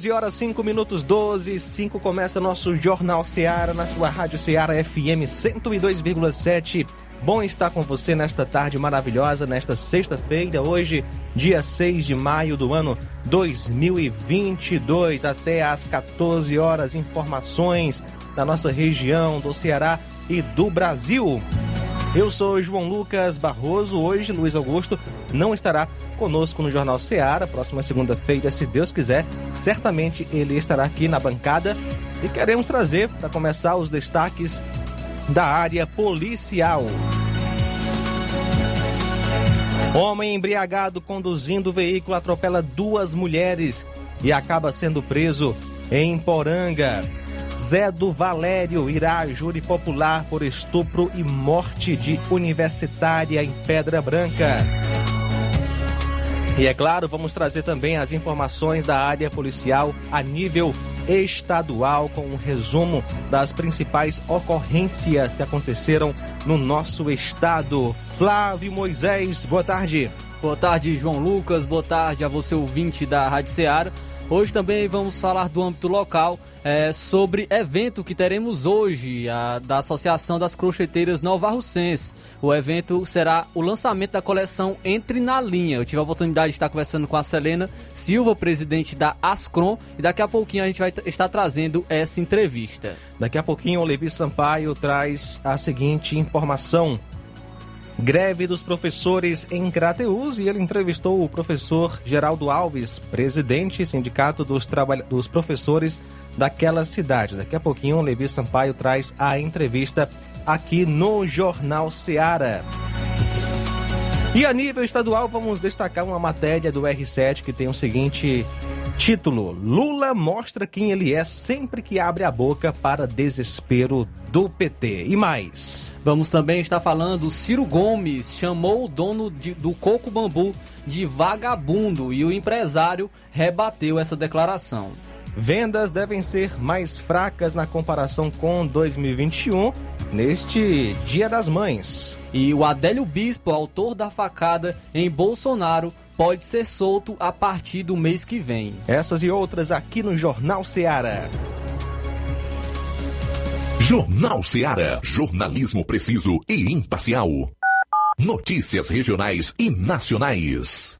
12 horas 5 minutos 12 5 começa nosso Jornal Seara na sua Rádio Seara FM 102,7. Bom estar com você nesta tarde maravilhosa, nesta sexta-feira, hoje, dia 6 de maio do ano 2022, até às 14 horas. Informações da nossa região, do Ceará e do Brasil. Eu sou João Lucas Barroso. Hoje, Luiz Augusto não estará conosco no Jornal Seara. Próxima segunda-feira, se Deus quiser, certamente ele estará aqui na bancada e queremos trazer, para começar, os destaques da área policial. Homem embriagado conduzindo veículo atropela duas mulheres e acaba sendo preso em Poranga. Zé do Valério irá a júri popular por estupro e morte de universitária em Pedra Branca. E é claro, vamos trazer também as informações da área policial a nível estadual com um resumo das principais ocorrências que aconteceram no nosso estado. Flávio Moisés, boa tarde. Boa tarde, João Lucas. Boa tarde a você, ouvinte da Rádio Ceará. Hoje também vamos falar do âmbito local é, sobre evento que teremos hoje a, da Associação das Crocheteiras Nova Russense. O evento será o lançamento da coleção Entre na Linha. Eu tive a oportunidade de estar conversando com a Selena Silva, presidente da Ascrom, e daqui a pouquinho a gente vai estar trazendo essa entrevista. Daqui a pouquinho o Levi Sampaio traz a seguinte informação. Greve dos professores em Crateus e ele entrevistou o professor Geraldo Alves, presidente sindicato dos, dos professores daquela cidade. Daqui a pouquinho o Levi Sampaio traz a entrevista aqui no Jornal Seara. E a nível estadual, vamos destacar uma matéria do R7 que tem o seguinte título: Lula mostra quem ele é sempre que abre a boca para desespero do PT. E mais. Vamos também estar falando: Ciro Gomes chamou o dono de, do Coco Bambu de vagabundo e o empresário rebateu essa declaração. Vendas devem ser mais fracas na comparação com 2021, neste Dia das Mães. E o Adélio Bispo, autor da facada em Bolsonaro, pode ser solto a partir do mês que vem. Essas e outras aqui no Jornal Seara. Jornal Seara. Jornalismo preciso e imparcial. Notícias regionais e nacionais.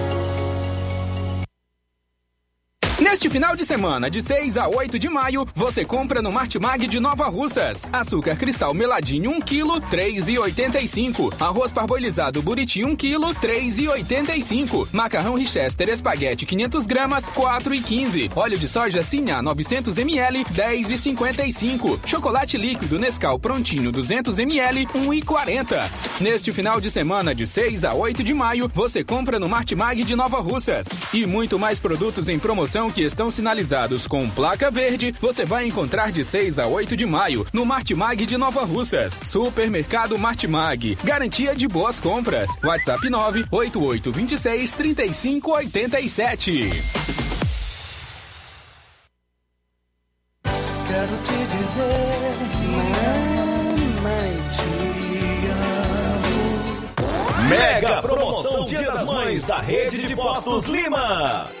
Neste final de semana, de 6 a 8 de maio, você compra no Martimag de Nova Russas. Açúcar cristal meladinho 1 kg, 3,85. Arroz parboilizado buriti 1 kg, 3,85. Macarrão Richester espaguete 500 gramas, 4,15. Óleo de soja Sinha 900 ml, 10,55. Chocolate líquido Nescau prontinho 200 ml, 1,40. Neste final de semana, de 6 a 8 de maio, você compra no Martimag de Nova Russas. E muito mais produtos em promoção que estão sinalizados com placa verde, você vai encontrar de 6 a 8 de maio no Martimag de Nova Russas. Supermercado Martimag. Garantia de boas compras. WhatsApp 98826 3587. Quero te dizer, mamãe, te amo. Mega promoção Dia das Mães da Rede de Postos Lima.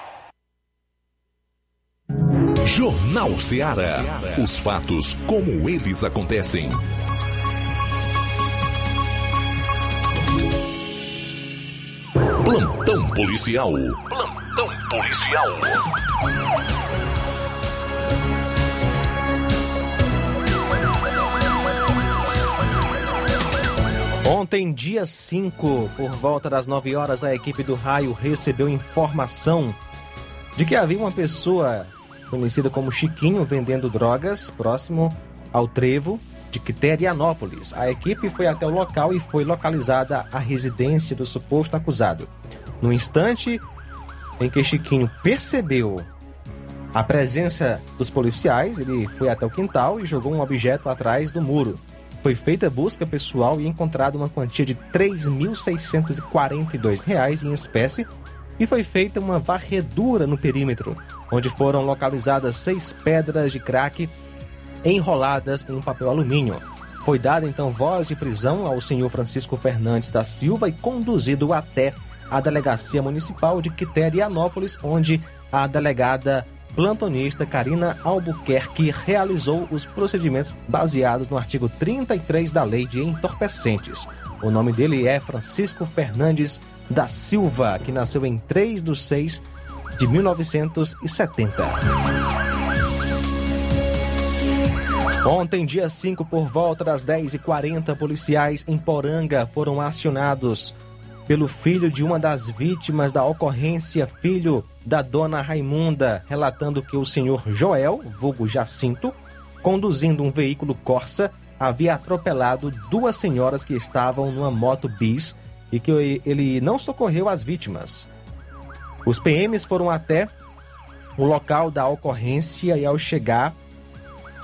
Jornal Ceará. Os fatos como eles acontecem. Plantão policial. Plantão policial. Ontem, dia 5, por volta das 9 horas, a equipe do raio recebeu informação de que havia uma pessoa conhecida como Chiquinho vendendo drogas próximo ao trevo de Quiterianópolis. A equipe foi até o local e foi localizada a residência do suposto acusado. No instante em que Chiquinho percebeu a presença dos policiais, ele foi até o quintal e jogou um objeto atrás do muro. Foi feita busca pessoal e encontrada uma quantia de R$ 3.642 em espécie e foi feita uma varredura no perímetro, onde foram localizadas seis pedras de crack enroladas em um papel alumínio. Foi dada então voz de prisão ao senhor Francisco Fernandes da Silva e conduzido até a delegacia municipal de Quiterianópolis, onde a delegada plantonista Karina Albuquerque realizou os procedimentos baseados no artigo 33 da Lei de Entorpecentes. O nome dele é Francisco Fernandes da Silva, que nasceu em 3 de 6 de 1970. Ontem, dia 5, por volta das 10h40, policiais em Poranga foram acionados pelo filho de uma das vítimas da ocorrência, filho da dona Raimunda, relatando que o senhor Joel, vulgo Jacinto, conduzindo um veículo Corsa, havia atropelado duas senhoras que estavam numa moto bis e que ele não socorreu as vítimas. Os PMs foram até o local da ocorrência e, ao chegar,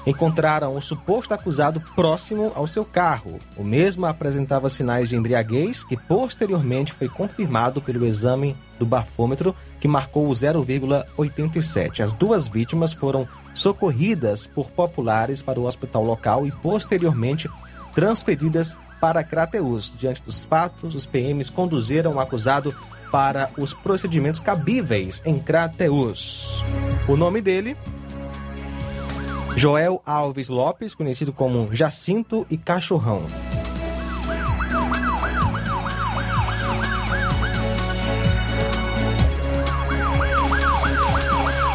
encontraram o suposto acusado próximo ao seu carro. O mesmo apresentava sinais de embriaguez, que posteriormente foi confirmado pelo exame do bafômetro, que marcou 0,87. As duas vítimas foram socorridas por populares para o hospital local e posteriormente transferidas para Crateus. Diante dos fatos, os PMs conduziram o acusado para os procedimentos cabíveis em Crateus. O nome dele Joel Alves Lopes, conhecido como Jacinto e Cachorrão.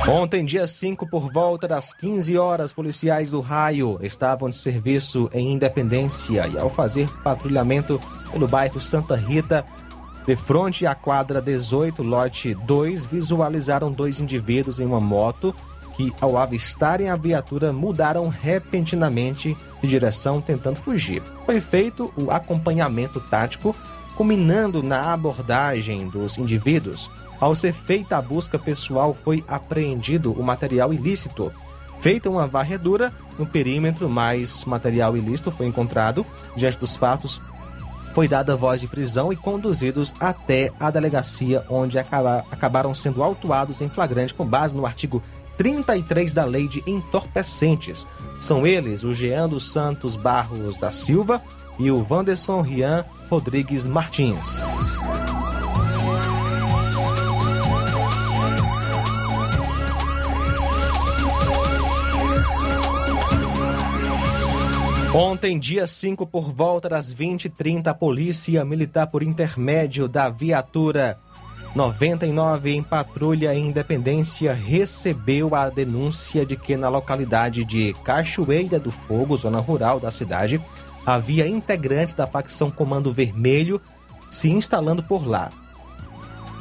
Ontem, dia 5, por volta das 15 horas, policiais do raio estavam de serviço em Independência e, ao fazer patrulhamento pelo bairro Santa Rita, de frente à quadra 18, lote 2, visualizaram dois indivíduos em uma moto que, ao avistarem a viatura, mudaram repentinamente de direção, tentando fugir. Foi feito o acompanhamento tático, culminando na abordagem dos indivíduos. Ao ser feita a busca pessoal, foi apreendido o material ilícito. Feita uma varredura no perímetro, mais material ilícito foi encontrado. Diante dos fatos, foi dada voz de prisão e conduzidos até a delegacia, onde acabaram sendo autuados em flagrante com base no artigo 33 da Lei de Entorpecentes. São eles o Jean dos Santos Barros da Silva e o Wanderson Rian Rodrigues Martins. Ontem, dia 5, por volta das 20h30, a Polícia Militar, por intermédio da viatura 99 em patrulha em Independência, recebeu a denúncia de que na localidade de Cachoeira do Fogo, zona rural da cidade, havia integrantes da facção Comando Vermelho se instalando por lá.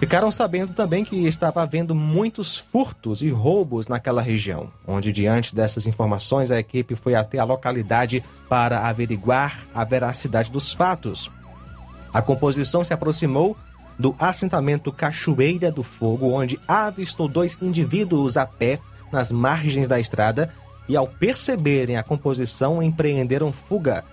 Ficaram sabendo também que estava havendo muitos furtos e roubos naquela região, onde, diante dessas informações, a equipe foi até a localidade para averiguar a veracidade dos fatos. A composição se aproximou do assentamento Cachoeira do Fogo, onde avistou dois indivíduos a pé nas margens da estrada e, ao perceberem a composição, empreenderam fuga,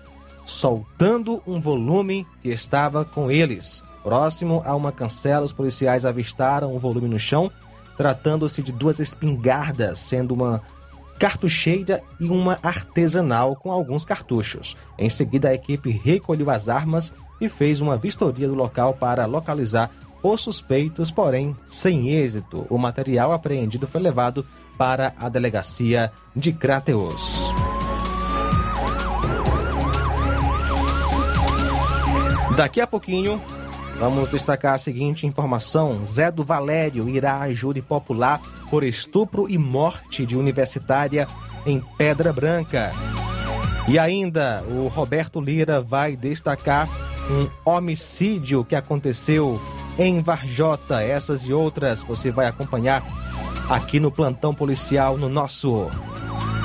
soltando um volume que estava com eles. Próximo a uma cancela, os policiais avistaram o volume no chão, tratando-se de duas espingardas, sendo uma cartucheira e uma artesanal com alguns cartuchos. Em seguida, a equipe recolheu as armas e fez uma vistoria do local para localizar os suspeitos, porém sem êxito. O material apreendido foi levado para a delegacia de Crateus. Daqui a pouquinho, Vamos destacar a seguinte informação: Zé do Valério irá a júri popular por estupro e morte de universitária em Pedra Branca. E ainda, o Roberto Lira vai destacar um homicídio que aconteceu em Varjota. Essas e outras você vai acompanhar aqui no plantão policial no nosso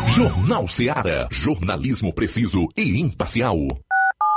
Jornal Seara. Jornalismo preciso e imparcial.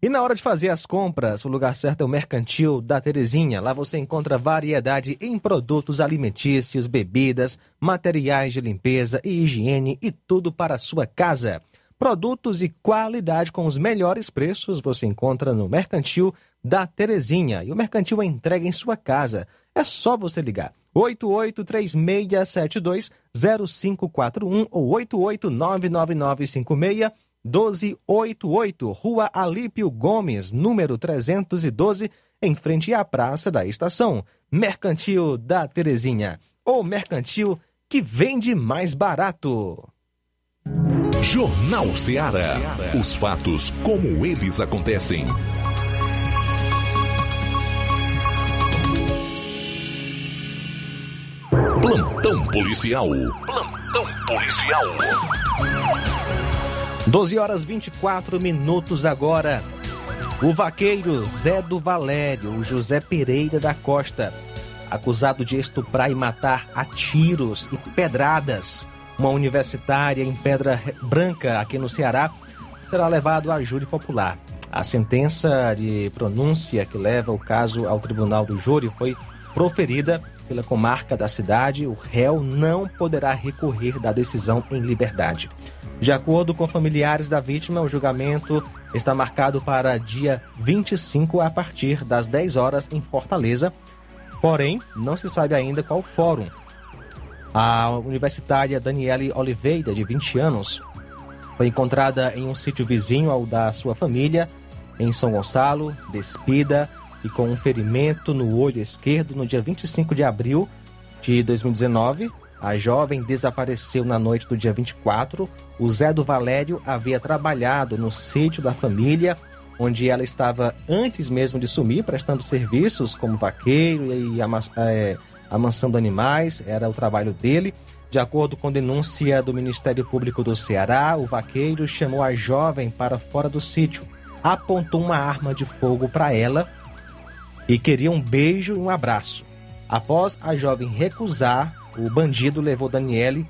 E na hora de fazer as compras, o lugar certo é o Mercantil da Terezinha. Lá você encontra variedade em produtos alimentícios, bebidas, materiais de limpeza e higiene e tudo para a sua casa. Produtos e qualidade com os melhores preços você encontra no Mercantil da Terezinha. E o Mercantil é entrega em sua casa. É só você ligar. 8836720541 ou 8899956 1288, Rua Alípio Gomes, número 312, em frente à Praça da Estação. Mercantil da Terezinha. O mercantil que vende mais barato. Jornal Ceará. Os fatos como eles acontecem. Plantão policial. Plantão policial. 12 horas 24 minutos agora. O vaqueiro Zé do Valério, o José Pereira da Costa, acusado de estuprar e matar a tiros e pedradas uma universitária em Pedra Branca, aqui no Ceará, será levado a júri popular. A sentença de pronúncia que leva o caso ao tribunal do júri foi proferida pela comarca da cidade. O réu não poderá recorrer da decisão em liberdade. De acordo com familiares da vítima, o julgamento está marcado para dia 25 a partir das 10 horas em Fortaleza. Porém, não se sabe ainda qual fórum. A universitária Daniele Oliveira, de 20 anos, foi encontrada em um sítio vizinho ao da sua família, em São Gonçalo, despida e com um ferimento no olho esquerdo no dia 25 de abril de 2019. A jovem desapareceu na noite do dia 24. O Zé do Valério havia trabalhado no sítio da família, onde ela estava antes mesmo de sumir, prestando serviços como vaqueiro e é, amansando animais, era o trabalho dele. De acordo com denúncia do Ministério Público do Ceará, o vaqueiro chamou a jovem para fora do sítio, apontou uma arma de fogo para ela e queria um beijo e um abraço. Após a jovem recusar, o bandido levou Daniele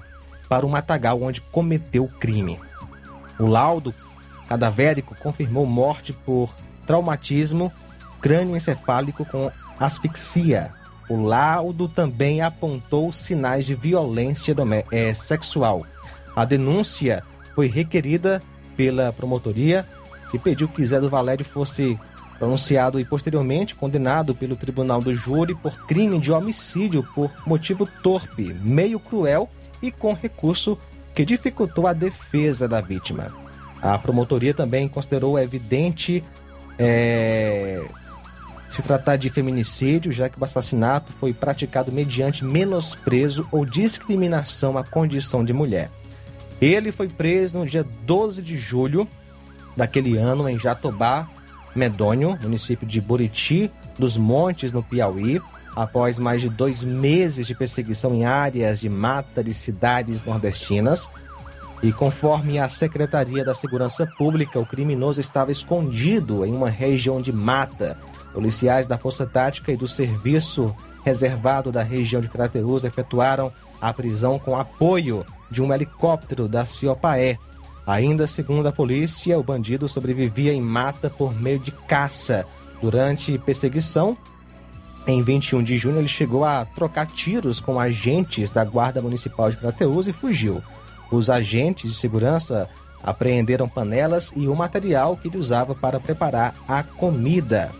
para o matagal onde cometeu o crime. O laudo cadavérico confirmou morte por traumatismo crânioencefálico com asfixia. O laudo também apontou sinais de violência é, sexual. A denúncia foi requerida pela promotoria que pediu que Zé do Valério fosse pronunciado e posteriormente condenado pelo Tribunal do Júri por crime de homicídio por motivo torpe, meio cruel e com recurso que dificultou a defesa da vítima. A promotoria também considerou evidente é, se tratar de feminicídio, já que o assassinato foi praticado mediante menosprezo ou discriminação à condição de mulher. Ele foi preso no dia 12 de julho daquele ano em Jatobá, Medônio, município de Buriti dos Montes, no Piauí, após mais de dois meses de perseguição em áreas de mata de cidades nordestinas. E conforme a Secretaria da Segurança Pública, o criminoso estava escondido em uma região de mata. Policiais da Força Tática e do Serviço Reservado da região de Crateus efetuaram a prisão com apoio de um helicóptero da Ciopaé, Ainda segundo a polícia, o bandido sobrevivia em mata por meio de caça. Durante perseguição, em 21 de junho, ele chegou a trocar tiros com agentes da Guarda Municipal de Crateus e fugiu. Os agentes de segurança apreenderam panelas e o material que ele usava para preparar a comida.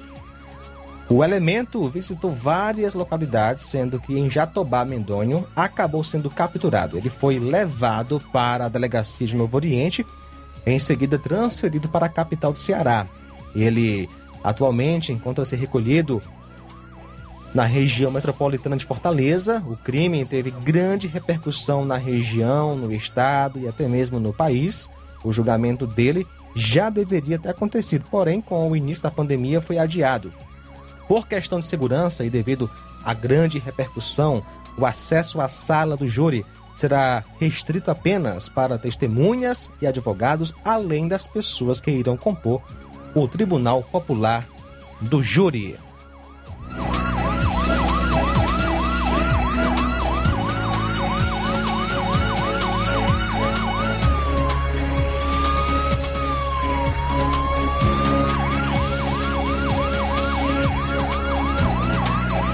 O elemento visitou várias localidades, sendo que em Jatobá, Mendonho, acabou sendo capturado. Ele foi levado para a delegacia de Novo Oriente, em seguida transferido para a capital do Ceará. Ele atualmente encontra-se recolhido na região metropolitana de Fortaleza. O crime teve grande repercussão na região, no estado e até mesmo no país. O julgamento dele já deveria ter acontecido, porém, com o início da pandemia, foi adiado. Por questão de segurança e devido à grande repercussão, o acesso à sala do júri será restrito apenas para testemunhas e advogados, além das pessoas que irão compor o Tribunal Popular do Júri.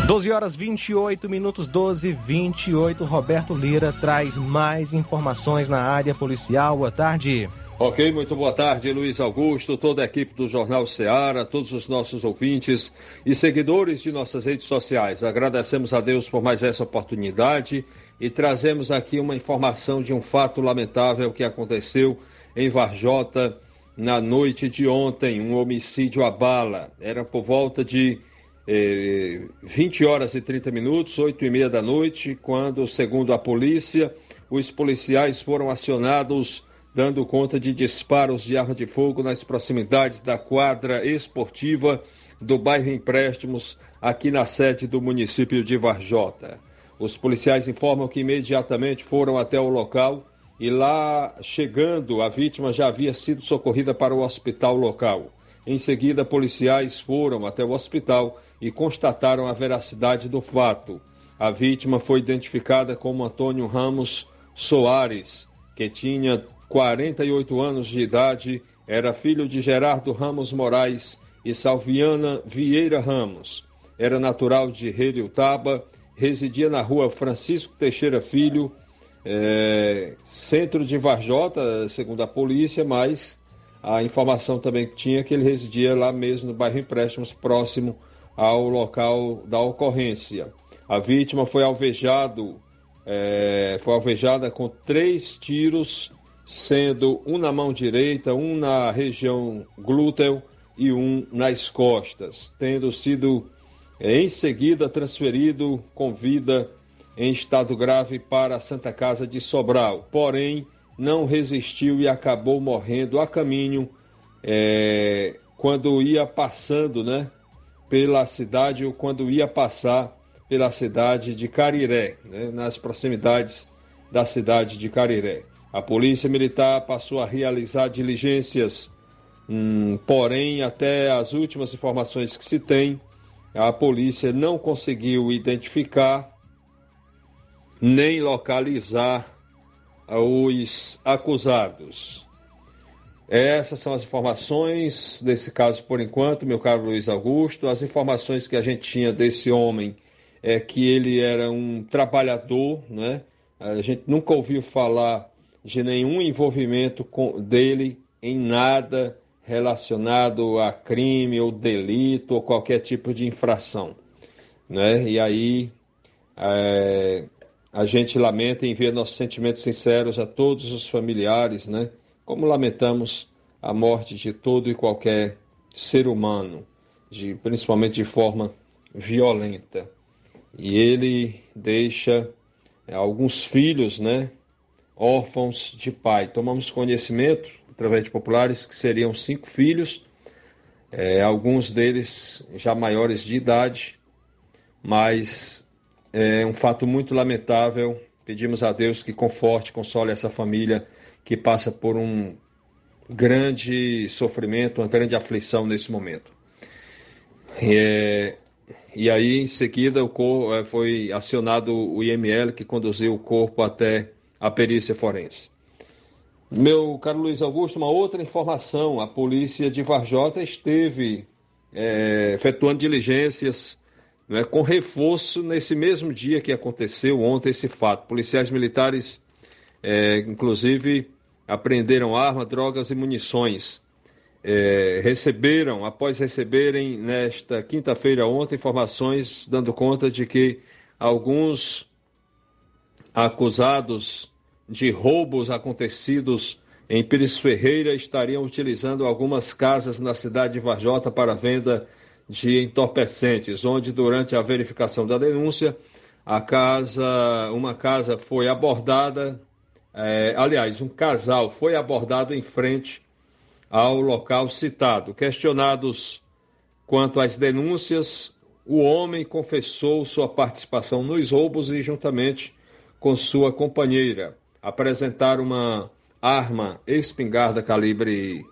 12 horas 28 minutos, 12 28. Roberto Lira traz mais informações na área policial. Boa tarde. Ok, muito boa tarde, Luiz Augusto, toda a equipe do Jornal Ceará, todos os nossos ouvintes e seguidores de nossas redes sociais. Agradecemos a Deus por mais essa oportunidade e trazemos aqui uma informação de um fato lamentável que aconteceu em Varjota na noite de ontem, um homicídio à bala. Era por volta de 20 eh, horas e 30 minutos, 8 e meia da noite, quando, segundo a polícia, os policiais foram acionados dando conta de disparos de arma de fogo nas proximidades da quadra esportiva do bairro Empréstimos, aqui na sede do município de Varjota. Os policiais informam que imediatamente foram até o local e lá, chegando, a vítima já havia sido socorrida para o hospital local. Em seguida, policiais foram até o hospital e constataram a veracidade do fato. A vítima foi identificada como Antônio Ramos Soares, que tinha 48 anos de idade, era filho de Gerardo Ramos Moraes e Salviana Vieira Ramos. Era natural de Taba, residia na rua Francisco Teixeira Filho, é, centro de Varjota, segundo a polícia, mas a informação também que tinha que ele residia lá mesmo no bairro Empréstimos, próximo ao local da ocorrência. A vítima foi alvejado, é, foi alvejada com três tiros, sendo um na mão direita, um na região glúteo e um nas costas, tendo sido é, em seguida transferido com vida em estado grave para a Santa Casa de Sobral. Porém, não resistiu e acabou morrendo a caminho é, quando ia passando, né, pela cidade ou quando ia passar pela cidade de Cariré, né, nas proximidades da cidade de Cariré. A polícia militar passou a realizar diligências, hum, porém, até as últimas informações que se tem, a polícia não conseguiu identificar nem localizar os acusados. Essas são as informações desse caso por enquanto, meu caro Luiz Augusto. As informações que a gente tinha desse homem é que ele era um trabalhador, né? A gente nunca ouviu falar de nenhum envolvimento com, dele em nada relacionado a crime ou delito ou qualquer tipo de infração, né? E aí é, a gente lamenta e envia nossos sentimentos sinceros a todos os familiares, né? Como lamentamos a morte de todo e qualquer ser humano, de, principalmente de forma violenta. E ele deixa é, alguns filhos, né? Órfãos de pai. Tomamos conhecimento, através de populares, que seriam cinco filhos, é, alguns deles já maiores de idade, mas é um fato muito lamentável. Pedimos a Deus que conforte, console essa família que passa por um grande sofrimento, uma grande aflição nesse momento. É, e aí, em seguida, o corpo, é, foi acionado o IML, que conduziu o corpo até a perícia forense. Meu caro Luiz Augusto, uma outra informação: a polícia de Varjota esteve é, efetuando diligências né, com reforço nesse mesmo dia que aconteceu ontem esse fato. Policiais militares, é, inclusive, apreenderam armas, drogas e munições. É, receberam, após receberem nesta quinta-feira ontem, informações dando conta de que alguns acusados de roubos acontecidos em Pires Ferreira estariam utilizando algumas casas na cidade de Varjota para venda de entorpecentes, onde durante a verificação da denúncia, a casa, uma casa foi abordada, é, aliás, um casal foi abordado em frente ao local citado. Questionados quanto às denúncias, o homem confessou sua participação nos roubos e, juntamente com sua companheira, apresentaram uma arma espingarda calibre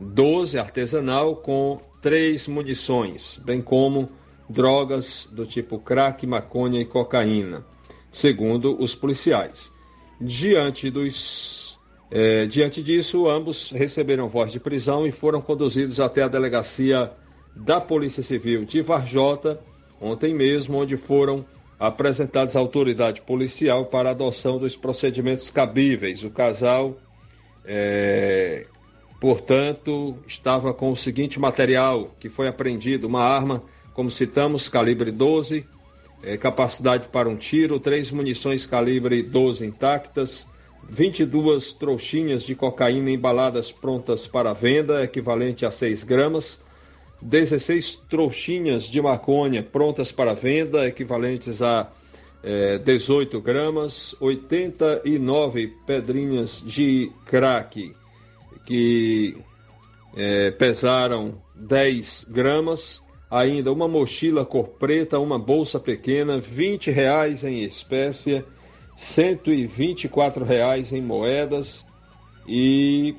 12 artesanal com três munições, bem como drogas do tipo crack, maconha e cocaína, segundo os policiais. Diante dos é, diante disso, ambos receberam voz de prisão e foram conduzidos até a delegacia da Polícia Civil de Varjota, ontem mesmo, onde foram apresentados à autoridade policial para adoção dos procedimentos cabíveis. O casal é, Portanto, estava com o seguinte material que foi apreendido: uma arma, como citamos, calibre 12, é, capacidade para um tiro, três munições calibre 12 intactas, 22 trouxinhas de cocaína embaladas prontas para venda, equivalente a 6 gramas, 16 trouxinhas de maconha prontas para venda, equivalentes a é, 18 gramas, 89 pedrinhas de crack que é, pesaram 10 gramas, ainda uma mochila cor preta, uma bolsa pequena, 20 reais em espécie, 124 reais em moedas e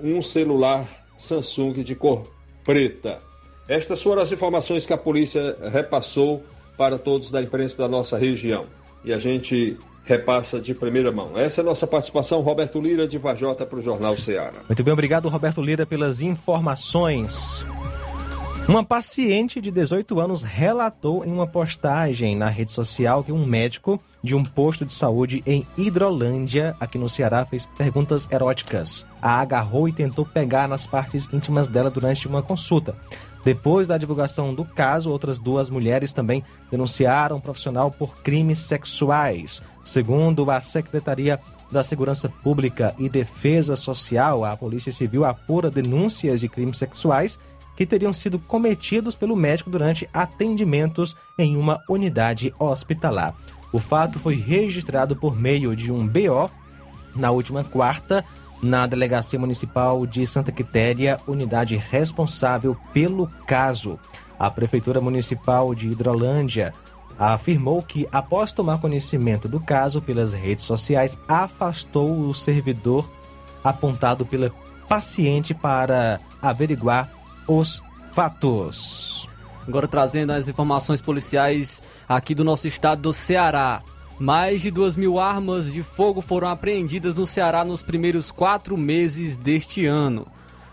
um celular Samsung de cor preta. Estas foram as informações que a polícia repassou para todos da imprensa da nossa região. E a gente repassa de primeira mão. Essa é a nossa participação, Roberto Lira, de Vajota, para o Jornal Ceará. Muito bem, obrigado, Roberto Lira, pelas informações. Uma paciente de 18 anos relatou em uma postagem na rede social que um médico de um posto de saúde em Hidrolândia, aqui no Ceará, fez perguntas eróticas. A agarrou e tentou pegar nas partes íntimas dela durante uma consulta. Depois da divulgação do caso, outras duas mulheres também denunciaram o profissional por crimes sexuais. Segundo a Secretaria da Segurança Pública e Defesa Social, a Polícia Civil apura denúncias de crimes sexuais que teriam sido cometidos pelo médico durante atendimentos em uma unidade hospitalar. O fato foi registrado por meio de um BO na última quarta na Delegacia Municipal de Santa Quitéria, unidade responsável pelo caso. A Prefeitura Municipal de Hidrolândia afirmou que, após tomar conhecimento do caso pelas redes sociais, afastou o servidor apontado pela paciente para averiguar os fatos. Agora trazendo as informações policiais aqui do nosso estado do Ceará. Mais de duas mil armas de fogo foram apreendidas no Ceará nos primeiros quatro meses deste ano.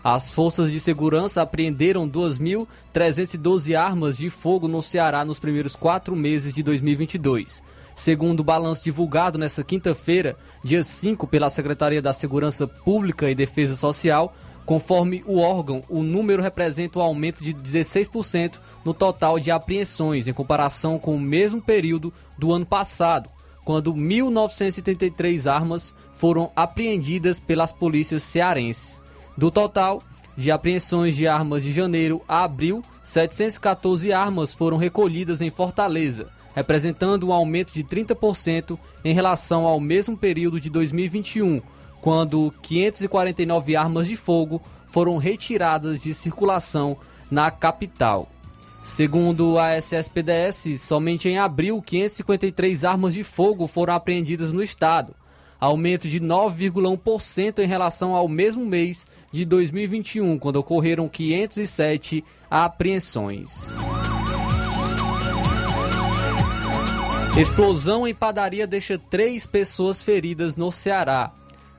As forças de segurança apreenderam 2.312 armas de fogo no Ceará nos primeiros quatro meses de 2022. Segundo o balanço divulgado nesta quinta-feira, dia 5, pela Secretaria da Segurança Pública e Defesa Social, Conforme o órgão, o número representa um aumento de 16% no total de apreensões em comparação com o mesmo período do ano passado, quando 1.973 armas foram apreendidas pelas polícias cearenses. Do total de apreensões de armas de janeiro a abril, 714 armas foram recolhidas em Fortaleza, representando um aumento de 30% em relação ao mesmo período de 2021 quando 549 armas de fogo foram retiradas de circulação na capital. Segundo a SSPDS, somente em abril 553 armas de fogo foram apreendidas no estado, aumento de 9,1% em relação ao mesmo mês de 2021, quando ocorreram 507 apreensões. Explosão em padaria deixa três pessoas feridas no Ceará.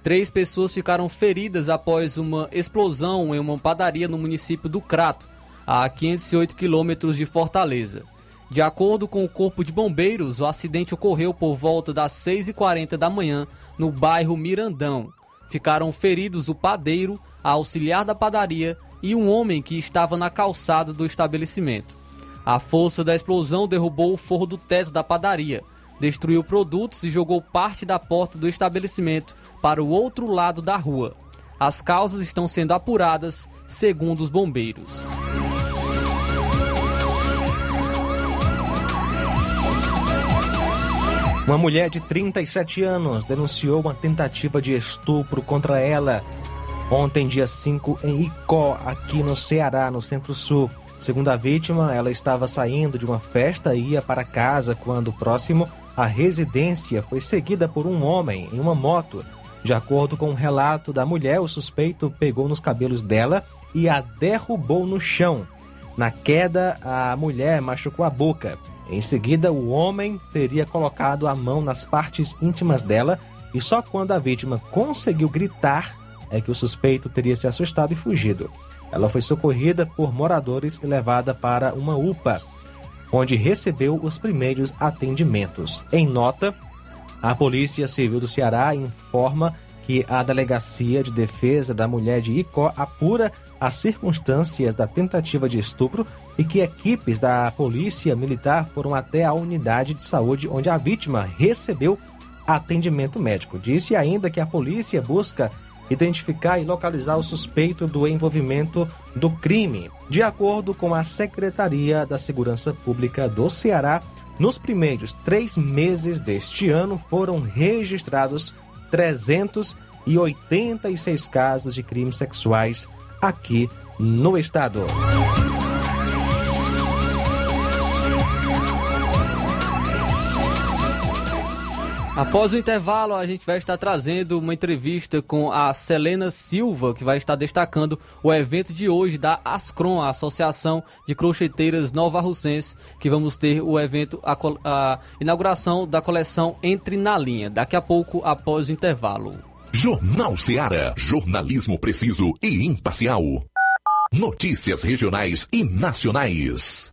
Três pessoas ficaram feridas após uma explosão em uma padaria no município do Crato, a 508 quilômetros de Fortaleza. De acordo com o Corpo de Bombeiros, o acidente ocorreu por volta das 6h40 da manhã no bairro Mirandão. Ficaram feridos o padeiro, a auxiliar da padaria e um homem que estava na calçada do estabelecimento. A força da explosão derrubou o forro do teto da padaria, destruiu produtos e jogou parte da porta do estabelecimento para o outro lado da rua. As causas estão sendo apuradas, segundo os bombeiros. Uma mulher de 37 anos denunciou uma tentativa de estupro contra ela ontem, dia 5, em Icó, aqui no Ceará, no Centro-Sul. Segundo a vítima, ela estava saindo de uma festa e ia para casa quando, próximo à residência, foi seguida por um homem em uma moto. De acordo com o um relato da mulher, o suspeito pegou nos cabelos dela e a derrubou no chão. Na queda, a mulher machucou a boca. Em seguida, o homem teria colocado a mão nas partes íntimas dela e só quando a vítima conseguiu gritar é que o suspeito teria se assustado e fugido. Ela foi socorrida por moradores e levada para uma UPA, onde recebeu os primeiros atendimentos. Em nota, a Polícia Civil do Ceará informa que a Delegacia de Defesa da Mulher de Icó apura as circunstâncias da tentativa de estupro e que equipes da Polícia Militar foram até a unidade de saúde onde a vítima recebeu atendimento médico. Disse ainda que a polícia busca identificar e localizar o suspeito do envolvimento do crime. De acordo com a Secretaria da Segurança Pública do Ceará, nos primeiros três meses deste ano foram registrados 386 casos de crimes sexuais aqui no estado. Após o intervalo, a gente vai estar trazendo uma entrevista com a Selena Silva, que vai estar destacando o evento de hoje da Ascrom, a Associação de Crocheteiras Nova Russense, que vamos ter o evento, a, a inauguração da coleção Entre na Linha, daqui a pouco, após o intervalo. Jornal Seara, jornalismo preciso e imparcial. Notícias regionais e nacionais.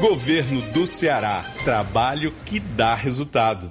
Governo do Ceará. Trabalho que dá resultado.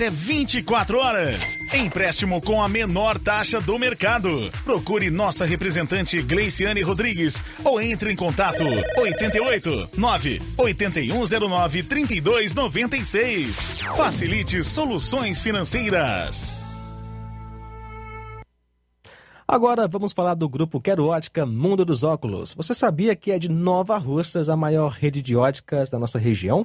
até 24 horas. Empréstimo com a menor taxa do mercado. Procure nossa representante Gleiciane Rodrigues ou entre em contato 88 9 8109 3296. Facilite soluções financeiras. Agora vamos falar do grupo Quero Ótica Mundo dos Óculos. Você sabia que é de Nova Russas a maior rede de óticas da nossa região?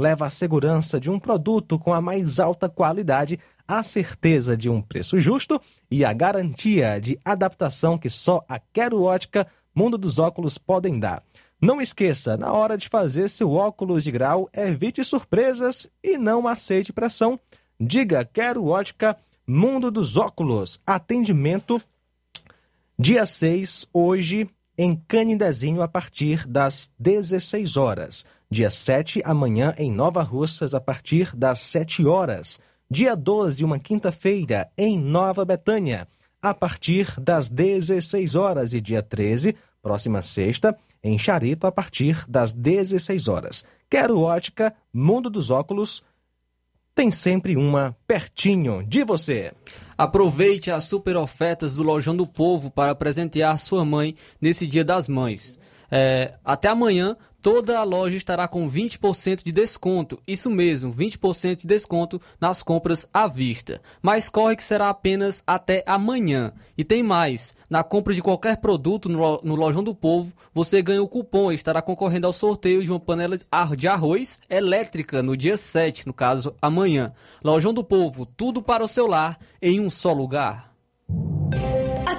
Leva a segurança de um produto com a mais alta qualidade, a certeza de um preço justo e a garantia de adaptação que só a Quero Ótica Mundo dos Óculos podem dar. Não esqueça, na hora de fazer seu óculos de grau, evite surpresas e não aceite pressão. Diga Quero Ótica Mundo dos Óculos. Atendimento dia 6, hoje, em Canidezinho, a partir das 16 horas. Dia 7, amanhã, em Nova Russas, a partir das 7 horas. Dia 12, uma quinta-feira, em Nova Betânia, a partir das 16 horas. E dia 13, próxima sexta, em Charito, a partir das 16 horas. Quero ótica, Mundo dos Óculos, tem sempre uma pertinho de você. Aproveite as super ofertas do Lojão do Povo para presentear sua mãe nesse Dia das Mães. é, até amanhã toda a loja estará com 20% de desconto. Isso mesmo, 20% de desconto nas compras à vista. Mas corre que será apenas até amanhã. E tem mais: na compra de qualquer produto no, Lojão do Povo, você ganha o cupom e estará concorrendo ao sorteio de uma panela de arroz elétrica no dia 7, no caso amanhã. Lojão do Povo, tudo para o seu lar em um só lugar.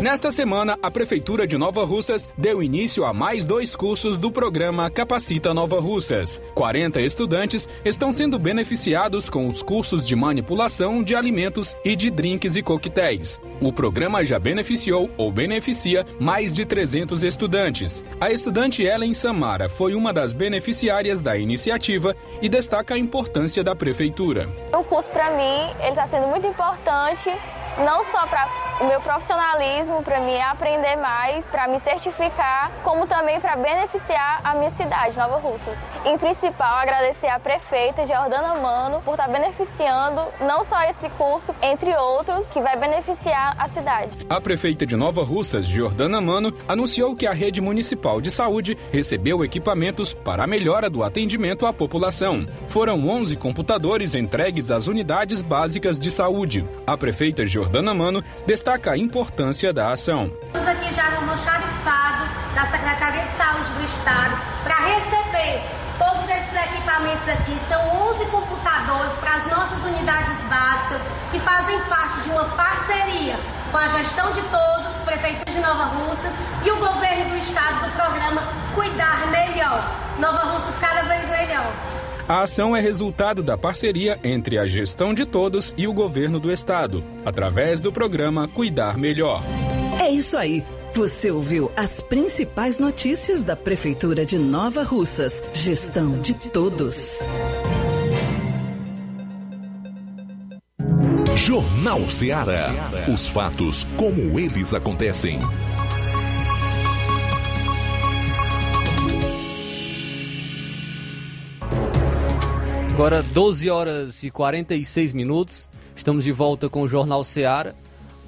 Nesta semana, a Prefeitura de Nova Russas deu início a mais dois cursos do programa Capacita Nova Russas. 40 estudantes estão sendo beneficiados com os cursos de manipulação de alimentos e de drinks e coquetéis. O programa já beneficiou ou beneficia mais de 300 estudantes. A estudante Ellen Samara foi uma das beneficiárias da iniciativa e destaca a importância da Prefeitura. O curso, para mim, ele está sendo muito importante não só para o meu profissionalismo, para mim aprender mais, para me certificar, como também para beneficiar a minha cidade, Nova Russas. Em principal, agradecer à prefeita Jordana Mano por estar beneficiando não só esse curso, entre outros, que vai beneficiar a cidade. A prefeita de Nova Russas, Jordana Mano, anunciou que a rede municipal de saúde recebeu equipamentos para a melhora do atendimento à população. Foram 11 computadores entregues às unidades básicas de saúde. A prefeita Jordana Mano destaca a importância da ação. Estamos aqui já no almoxarifado da Secretaria de Saúde do Estado para receber todos esses equipamentos aqui. São 11 computadores para as nossas unidades básicas que fazem parte de uma parceria com a gestão de todos, Prefeitura de Nova Russas e o governo do estado do programa Cuidar Melhor. Nova Russas cada vez melhor. A ação é resultado da parceria entre a gestão de todos e o governo do estado, através do programa Cuidar Melhor. É isso aí. Você ouviu as principais notícias da Prefeitura de Nova Russas. Gestão de todos. Jornal Ceará. Os fatos como eles acontecem. Agora 12 horas e 46 minutos. Estamos de volta com o Jornal Seara.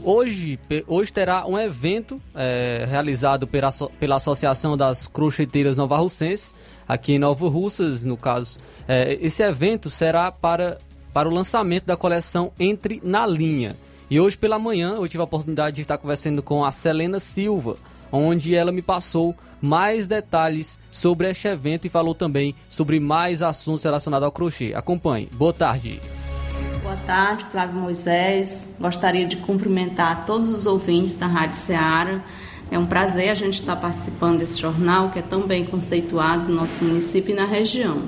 Hoje, hoje terá um evento é, realizado pela, pela Associação das Crocheteiras Nova Russenses, aqui em Nova Russas, no caso. É, esse evento será para, para o lançamento da coleção Entre na Linha. E hoje pela manhã eu tive a oportunidade de estar conversando com a Selena Silva, onde ela me passou mais detalhes sobre este evento e falou também sobre mais assuntos relacionados ao crochê. Acompanhe. Boa tarde. Boa tarde, Flávio Moisés. Gostaria de cumprimentar todos os ouvintes da Rádio Ceará. É um prazer a gente estar participando desse jornal que é tão bem conceituado no nosso município e na região.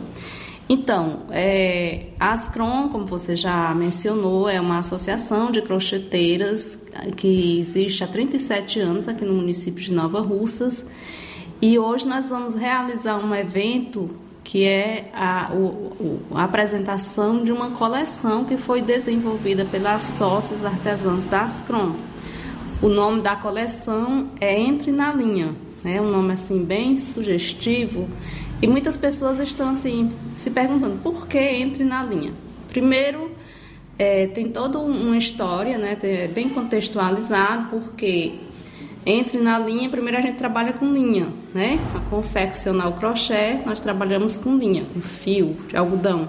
Então, é, a Ascrom, como você já mencionou, é uma associação de crocheteiras que existe há 37 anos aqui no município de Nova Russas e hoje nós vamos realizar um evento que é a, o, a, apresentação de uma coleção que foi desenvolvida pelas sócias artesãs da Ascrom. O nome da coleção é Entre na Linha, né? um nome assim bem sugestivo. E muitas pessoas estão assim se perguntando por que Entre na Linha. Primeiro, é, tem toda uma história, né? É bem contextualizado, porque entre na linha, primeiro a gente trabalha com linha, né? A confeccionar o crochê, nós trabalhamos com linha, com fio de algodão.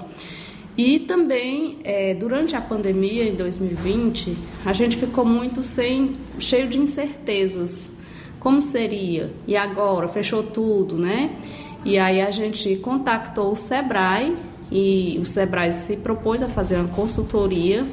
E também, é, durante a pandemia, em 2020, a gente ficou muito sem, cheio de incertezas. Como seria? E agora? Fechou tudo, né? E aí a gente contactou o Sebrae e o Sebrae se propôs a fazer uma consultoria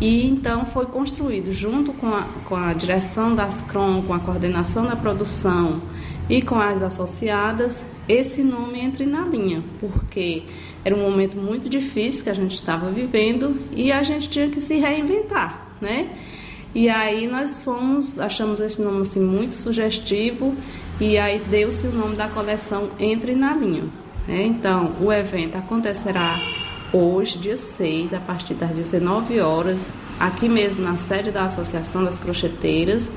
e então foi construído, junto com a, com a direção das CROM, com a coordenação da produção e com as associadas, esse nome Entre na Linha, porque era um momento muito difícil que a gente estava vivendo e a gente tinha que se reinventar, né? E aí nós fomos, achamos esse nome assim muito sugestivo e aí deu-se o nome da coleção Entre na Linha. Né? Então, o evento acontecerá hoje, dia 6, a partir das 19 horas, aqui mesmo na sede da Associação das Crocheteiras,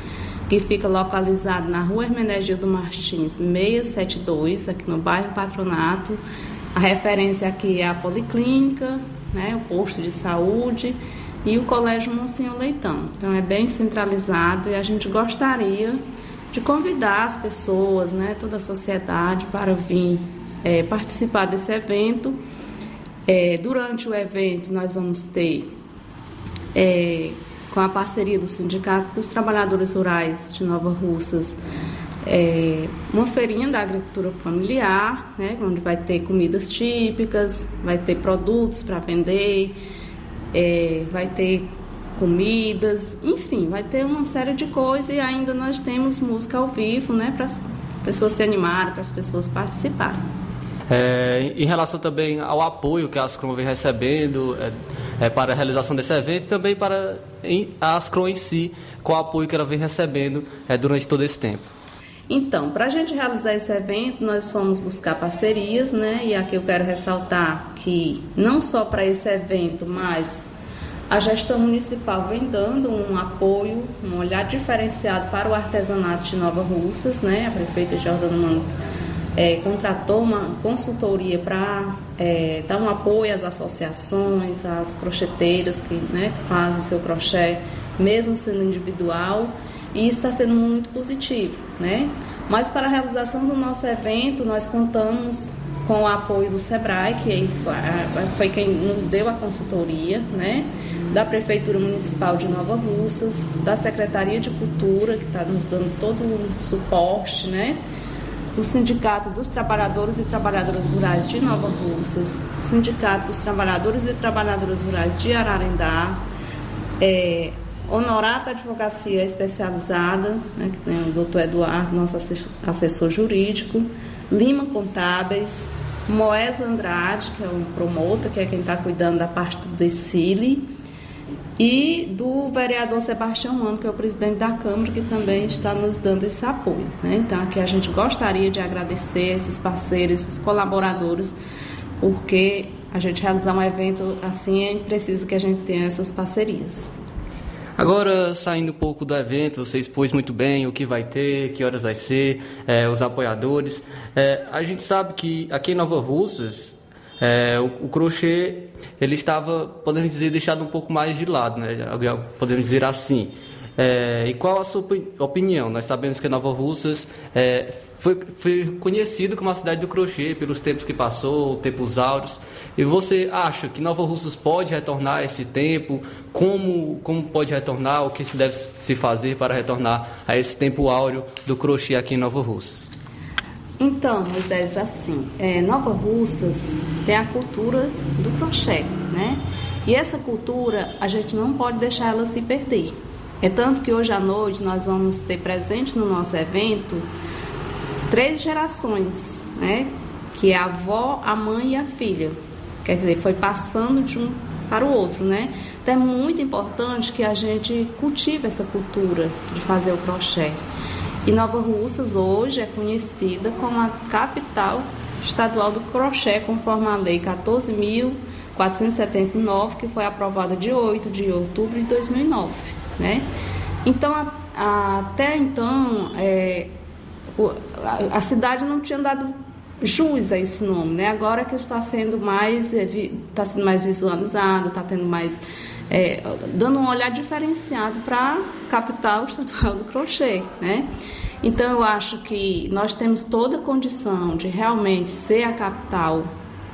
que fica localizado na rua Hermenegildo Martins, 672, aqui no bairro Patronato. A referência aqui é a Policlínica né, o posto de saúde e o Colégio Monsenhor Leitão. Então é bem centralizado e a gente gostaria de convidar as pessoas, né, toda a sociedade para vir é, participar desse evento. É, durante o evento nós vamos ter é, com a parceria do Sindicato dos Trabalhadores Rurais de Nova Russas é, uma feirinha da agricultura familiar, né, onde vai ter comidas típicas, vai ter produtos para vender, é, vai ter comidas, enfim, vai ter uma série de coisas e ainda nós temos música ao vivo, né, para as pessoas se animarem, para as pessoas participarem. É, em relação também ao apoio que a Ascrom vem recebendo é, é, para a realização desse evento e também para em, a Ascrom em si, o apoio que ela vem recebendo é, durante todo esse tempo. Então, para a gente realizar esse evento, nós fomos buscar parcerias, né? E aqui eu quero ressaltar que não só para esse evento, mas a gestão municipal vem dando um apoio, um olhar diferenciado para o artesanato de Nova Russas, né? A prefeita Jordana Mano é, contratou uma consultoria para é, dar um apoio às associações, às crocheteiras que, né, que fazem o seu crochê, mesmo sendo individual e está sendo muito positivo, né? Mas para a realização do nosso evento, nós contamos com o apoio do SEBRAE, que foi quem nos deu a consultoria, né? Da Prefeitura Municipal de Nova Russas, da Secretaria de Cultura, que está nos dando todo o suporte, né? O Sindicato dos Trabalhadores e Trabalhadoras Rurais de Nova Russas, Sindicato dos Trabalhadores e Trabalhadoras Rurais de Ararendá, é, Honorata Advocacia Especializada, né, que tem o doutor Eduardo, nosso assessor jurídico, Lima Contábeis, Moésio Andrade, que é um promotor, que é quem está cuidando da parte do desfile, e do vereador Sebastião Mano, que é o presidente da Câmara, que também está nos dando esse apoio. Né? Então, aqui a gente gostaria de agradecer esses parceiros, esses colaboradores, porque a gente realizar um evento assim é preciso que a gente tenha essas parcerias. Agora, saindo um pouco do evento, você expôs muito bem o que vai ter, que horas vai ser, é, os apoiadores. É, a gente sabe que aqui em Nova Russas, é, o, o, crochê ele estava, podemos dizer, deixado um pouco mais de lado, né? podemos dizer assim. É, e qual a sua opinião? Nós sabemos que Nova Russas é, foi, foi conhecido como a cidade do crochê pelos tempos que passou, tempos áureos. E você acha que Nova Russas pode retornar a esse tempo? Como, como pode retornar? O que se deve se fazer para retornar a esse tempo áureo do crochê aqui em Nova Russas? Então, Moisés, assim, é, Nova Russas tem a cultura do crochê, né? E essa cultura a gente não pode deixar ela se perder. É tanto que hoje à noite nós vamos ter presente no nosso evento três gerações, né? Que é a avó, a mãe e a filha. Quer dizer, foi passando de um para o outro, né? Então é muito importante que a gente cultive essa cultura de fazer o crochê. E Nova Russas hoje é conhecida como a capital estadual do crochê, conforme a Lei 14.479, que foi aprovada de 8 de outubro de 2009. Né? Então, a, a, até então, é, o, a, a, cidade não tinha dado jus a esse nome, né? Agora que está sendo mais está sendo mais visualizado, está tendo mais é, dando um olhar diferenciado para a capital estadual do crochê, né? Então eu acho que nós temos toda a condição de realmente ser a capital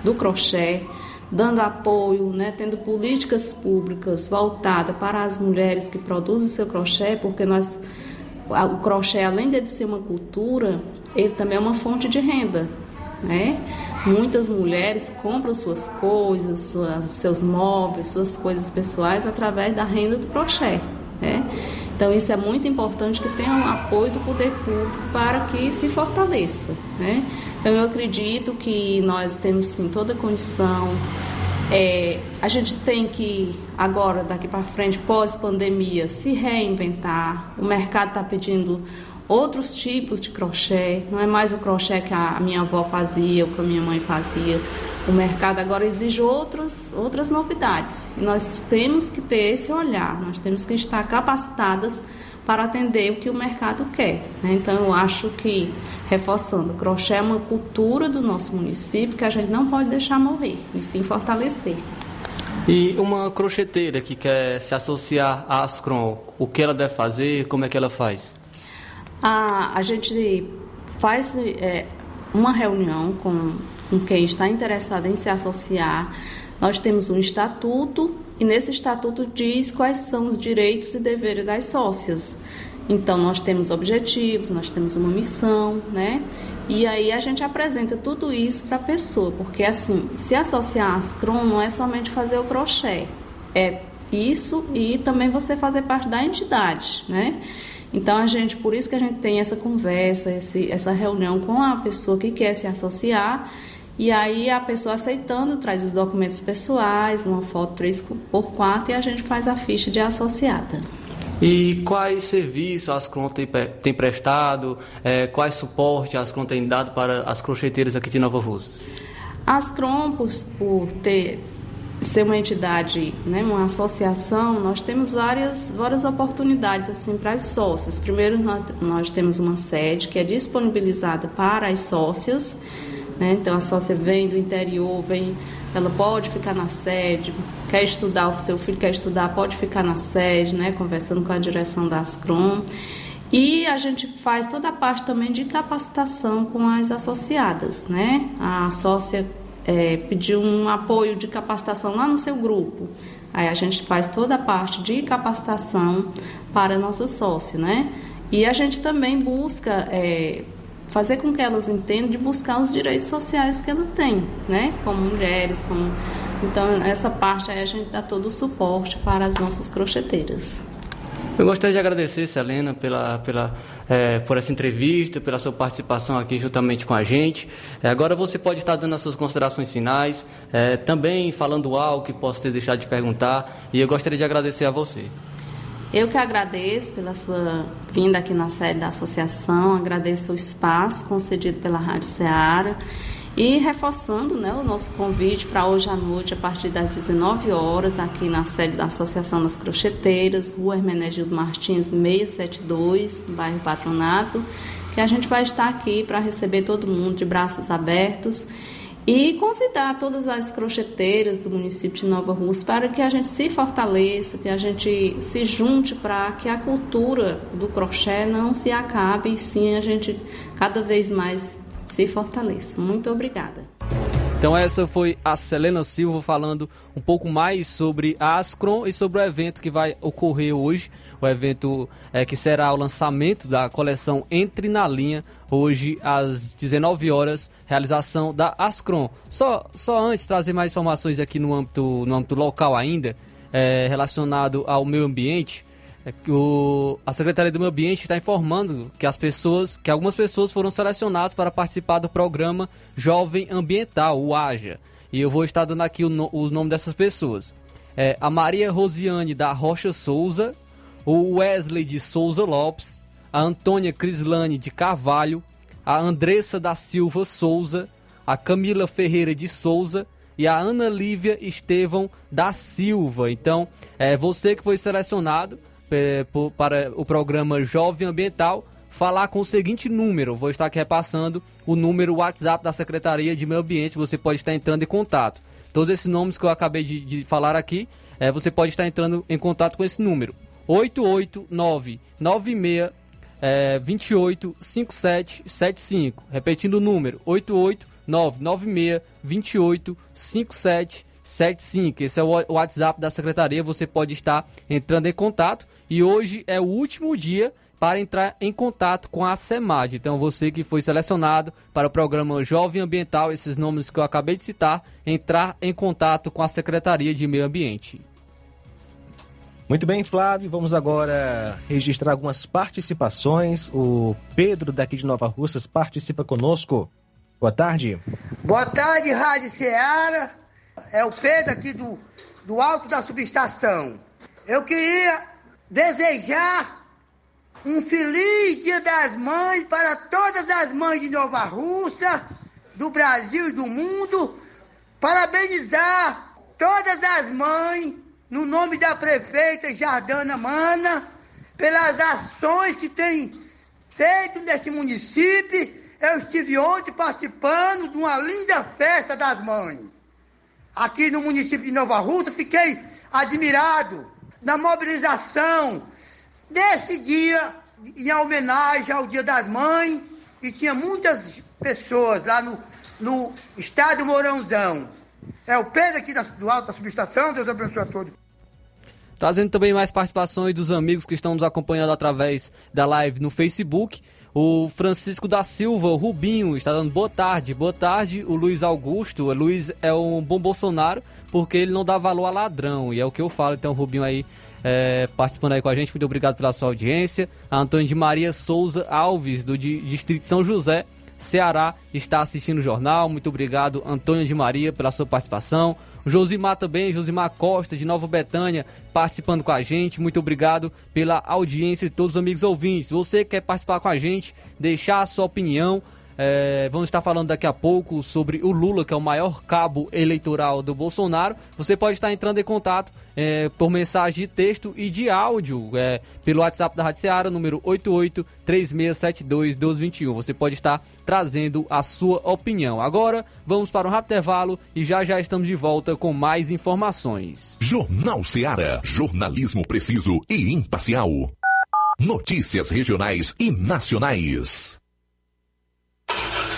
do crochê dando apoio, né, tendo políticas públicas voltadas para as mulheres que produzem o seu crochê, porque nós o crochê além de ser uma cultura, ele também é uma fonte de renda, né? Muitas mulheres compram suas coisas, seus móveis, suas coisas pessoais através da renda do crochê, né? Então isso é muito importante que tenha um apoio do poder público para que se fortaleça, né? Então eu acredito que nós temos sim toda a condição. É, a gente tem que agora, daqui para frente, pós-pandemia, se reinventar. O mercado está pedindo outros tipos de crochê. Não é mais o crochê que a minha avó fazia, ou que a minha mãe fazia. O mercado agora exige outros, outras novidades. E nós temos que ter esse olhar, nós temos que estar capacitadas para atender o que o mercado quer. Né? Então, eu acho que, reforçando, o crochê é uma cultura do nosso município que a gente não pode deixar morrer, e sim fortalecer. E uma crocheteira que quer se associar à Ascron, o que ela deve fazer, como é que ela faz? A, a gente faz é, uma reunião com, com quem está interessado em se associar. Nós temos um estatuto e nesse estatuto diz quais são os direitos e deveres das sócias. Então nós temos objetivos, nós temos uma missão, né? E aí a gente apresenta tudo isso para a pessoa, porque assim, se associar às CRON não é somente fazer o crochê, é isso e também você fazer parte da entidade, né? Então a gente, por isso que a gente tem essa conversa, esse, essa reunião com a pessoa que quer se associar, e aí a pessoa aceitando traz os documentos pessoais, uma foto 3x4 e a gente faz a ficha de associada. E quais serviços a Ascron tem, tem prestado, é, quais suporte a Ascron tem dado para as crocheteiras aqui de Nova Rússia? A Ascron, por, por ter ser uma entidade, né, uma associação, nós temos várias, várias oportunidades assim para as sócias. Primeiro, nós, nós temos uma sede que é disponibilizada para as sócias, né, então a sócia vem do interior, vem ela pode ficar na sede, quer estudar, o seu filho quer estudar, pode ficar na sede, né, conversando com a direção da Ascrom. E a gente faz toda a parte também de capacitação com as associadas, né? A sócia é, pediu um apoio de capacitação lá no seu grupo. Aí a gente faz toda a parte de capacitação para nossa sócia, né? E a gente também busca é, fazer com que elas entendam de buscar os direitos sociais que ela tem, né? Como mulheres, como então essa parte aí a gente dá todo o suporte para as nossas crocheteiras. Eu gostaria de agradecer, Selena, pela, pela, é, por essa entrevista, pela sua participação aqui juntamente com a gente. É, agora você pode estar dando as suas considerações finais, é, também falando algo que possa ter deixado de perguntar, e eu gostaria de agradecer a você. Eu que agradeço pela sua vinda aqui na sede da associação, agradeço o espaço concedido pela Rádio Ceará e reforçando né, o nosso convite para hoje à noite, a partir das 19 horas, aqui na sede da Associação das Crocheteiras, Rua Hermenegildo Martins, 672, no bairro Patronato, que a gente vai estar aqui para receber todo mundo de braços abertos e convidar todas as crocheteiras do município de Nova Rússia para que a gente se fortaleça, que a gente se junte para que a cultura do crochê não se acabe e sim a gente cada vez mais se fortaleça. Muito obrigada. Então essa foi a Selena Silva falando um pouco mais sobre a Ascron e sobre o evento que vai ocorrer hoje. O evento é, que será o lançamento da coleção Entre na Linha, hoje às 19 horas, realização da Ascron. Só, só antes trazer mais informações aqui no âmbito, no âmbito local ainda, é, relacionado ao meio ambiente. É o, a Secretaria do Meio Ambiente está informando que as pessoas, que algumas pessoas foram selecionadas para participar do programa Jovem Ambiental, o AJA. E eu vou estar dando aqui o, no, o nome dessas pessoas. É, a Maria Rosiane da Rocha Souza, o Wesley de Souza Lopes, a Antônia Crislane de Carvalho, a Andressa da Silva Souza, a Camila Ferreira de Souza e a Ana Lívia Estevão da Silva. Então, é você que foi selecionado para o programa Jovem Ambiental falar com o seguinte número. Vou estar aqui repassando o número WhatsApp da Secretaria de Meio Ambiente. Você pode estar entrando em contato. Todos esses nomes que eu acabei de, de falar aqui, é, você pode estar entrando em contato com esse número. 889 96 é, 28 57 75. Repetindo o número: 889 96 28 57 75. Esse é o WhatsApp da secretaria. Você pode estar entrando em contato e hoje é o último dia para entrar em contato com a SEMAD. Então, você que foi selecionado para o programa Jovem Ambiental, esses nomes que eu acabei de citar, entrar em contato com a Secretaria de Meio Ambiente. Muito bem, Flávio. Vamos agora registrar algumas participações. O Pedro, daqui de Nova Russas, participa conosco. Boa tarde. Boa tarde, Rádio Ceará. É o Pedro aqui do, do Alto da Subestação. Eu queria desejar um feliz Dia das Mães para todas as mães de Nova Rússia, do Brasil e do mundo. Parabenizar todas as mães, no nome da prefeita Jardana Mana, pelas ações que tem feito neste município. Eu estive ontem participando de uma linda festa das mães. aqui no município de Nova Rússia, fiquei admirado na mobilização desse dia em homenagem ao Dia das Mães e tinha muitas pessoas lá no, no estádio Mourãozão. É o Pedro aqui da, do Alto da Subestação, Deus abençoe a todos. Trazendo também mais participações dos amigos que estão nos acompanhando através da live no Facebook. O Francisco da Silva, o Rubinho, está dando boa tarde. Boa tarde, o Luiz Augusto. O Luiz é um bom Bolsonaro porque ele não dá valor a ladrão. E é o que eu falo. Então, o Rubinho aí é, participando aí com a gente. Muito obrigado pela sua audiência. A Antônio de Maria Souza Alves, do Distrito São José, Ceará, está assistindo o jornal. Muito obrigado, Antônio de Maria, pela sua participação. Josimar também, Josimar Costa, de Nova Betânia, participando com a gente. Muito obrigado pela audiência de todos os amigos ouvintes. Você quer participar com a gente, deixar a sua opinião. É, vamos estar falando daqui a pouco sobre o Lula, que é o maior cabo eleitoral do Bolsonaro. Você pode estar entrando em contato é, por mensagem de texto e de áudio é, pelo WhatsApp da Rádio Seara, número 8836721221. Você pode estar trazendo a sua opinião. Agora, vamos para um rápido intervalo e já já estamos de volta com mais informações. Jornal Seara. Jornalismo preciso e imparcial. Notícias regionais e nacionais.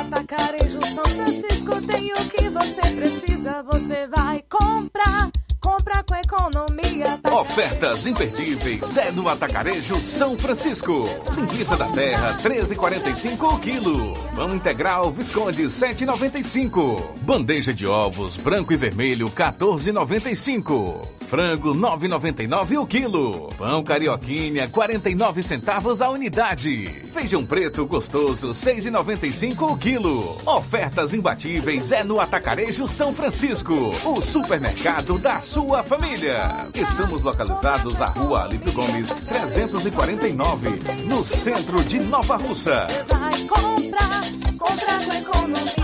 Atacarejo São Francisco tem o que você precisa, você vai economia. Tá Ofertas imperdíveis é no Atacarejo São Francisco. Linguiça da Terra 13,45 o quilo. Pão integral Visconde 7,95. Bandeja de ovos branco e vermelho 14,95. Frango 9,99 o quilo. Pão carioquinha 49 centavos a unidade. Feijão preto gostoso 6,95 o quilo. Ofertas imbatíveis é no Atacarejo São Francisco. O supermercado da sua família. Estamos localizados à Rua Alípio Gomes 349, no centro de Nova Russa. Vai comprar, comprar com economia.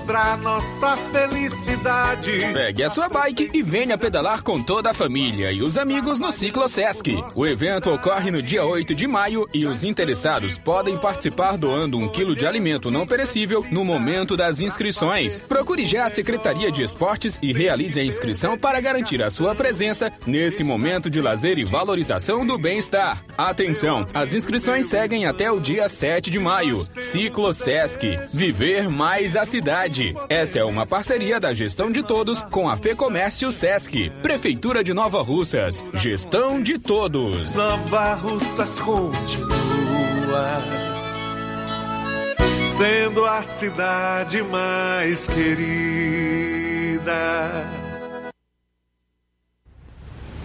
para nossa felicidade. Pegue a sua bike e venha pedalar com toda a família e os amigos no Ciclo Sesc. O evento ocorre no dia 8 de maio e os interessados podem participar doando um quilo de alimento não perecível no momento das inscrições. Procure já a Secretaria de Esportes e realize a inscrição para garantir a sua presença nesse momento de lazer e valorização do bem-estar. Atenção, as inscrições seguem até o dia 7 de maio. Ciclo Sesc. Viver mais a cidade. Essa é uma parceria da gestão de todos com a Fecomércio Sesc. Prefeitura de Nova Russas. Gestão de todos. Nova Russas continua sendo a cidade mais querida.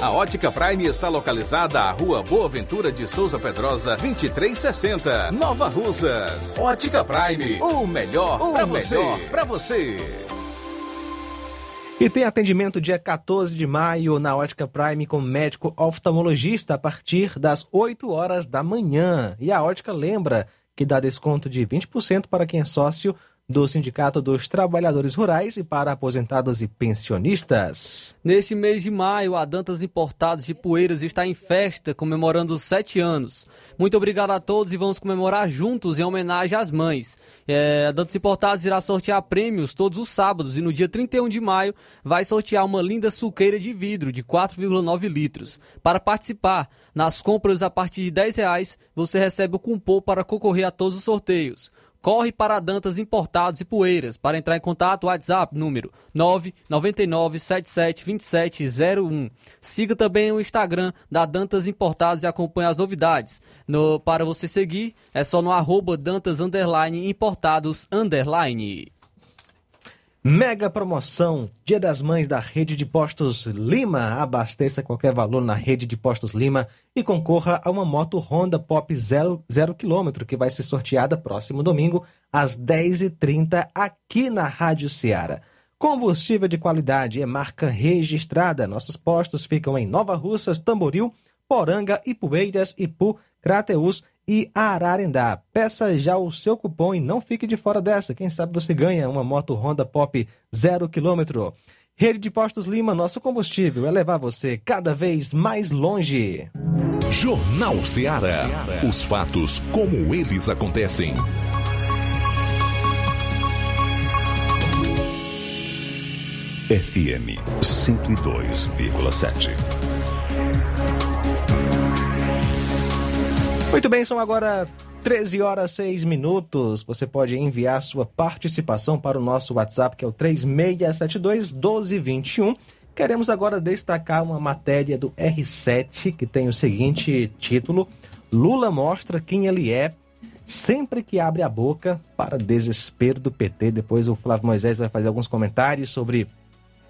A Ótica Prime está localizada à Rua Boa Ventura de Souza Pedrosa, 2360, Nova Russas. Ótica Prime, o melhor para você. Para você. E tem atendimento dia 14 de maio na Ótica Prime com médico oftalmologista a partir das 8 horas da manhã. E a Ótica lembra que dá desconto de 20% para quem é sócio do Sindicato dos Trabalhadores Rurais e para aposentados e pensionistas. Neste mês de maio, a Dantas Importados de Poeiras está em festa, comemorando sete anos. Muito obrigado a todos e vamos comemorar juntos em homenagem às mães. É, a Dantas Importados irá sortear prêmios todos os sábados e no dia 31 de maio vai sortear uma linda suqueira de vidro de 4,9 litros. Para participar, nas compras a partir de 10 reais, você recebe o cupom para concorrer a todos os sorteios. Corre para Dantas Importados e Poeiras. Para entrar em contato, WhatsApp número 999772701. Siga também o Instagram da Dantas Importados e acompanhe as novidades. No, para você seguir, é só no arroba Dantas Importados. Mega promoção Dia das Mães da Rede de Postos Lima. Abasteça qualquer valor na Rede de Postos Lima e concorra a uma moto Honda Pop 0, 0 km que vai ser sorteada próximo domingo às 10h30 aqui na Rádio Ceará. Combustível de qualidade é marca registrada. Nossos postos ficam em Nova Russas, Tamboril, Poranga, Ipueiras, Ipu, Crateus e Ararendá. Peça já o seu cupom e não fique de fora dessa. Quem sabe você ganha uma moto Honda Pop 0 km. Rede de Postos Lima, nosso combustível é levar você cada vez mais longe. Jornal Ceará. Os fatos como eles acontecem. FM 102,7. Muito bem, são agora 13 horas 6 minutos. Você pode enviar sua participação para o nosso WhatsApp, que é o 3672 1221. Queremos agora destacar uma matéria do R7 que tem o seguinte título: Lula mostra quem ele é sempre que abre a boca para desespero do PT. Depois o Flávio Moisés vai fazer alguns comentários sobre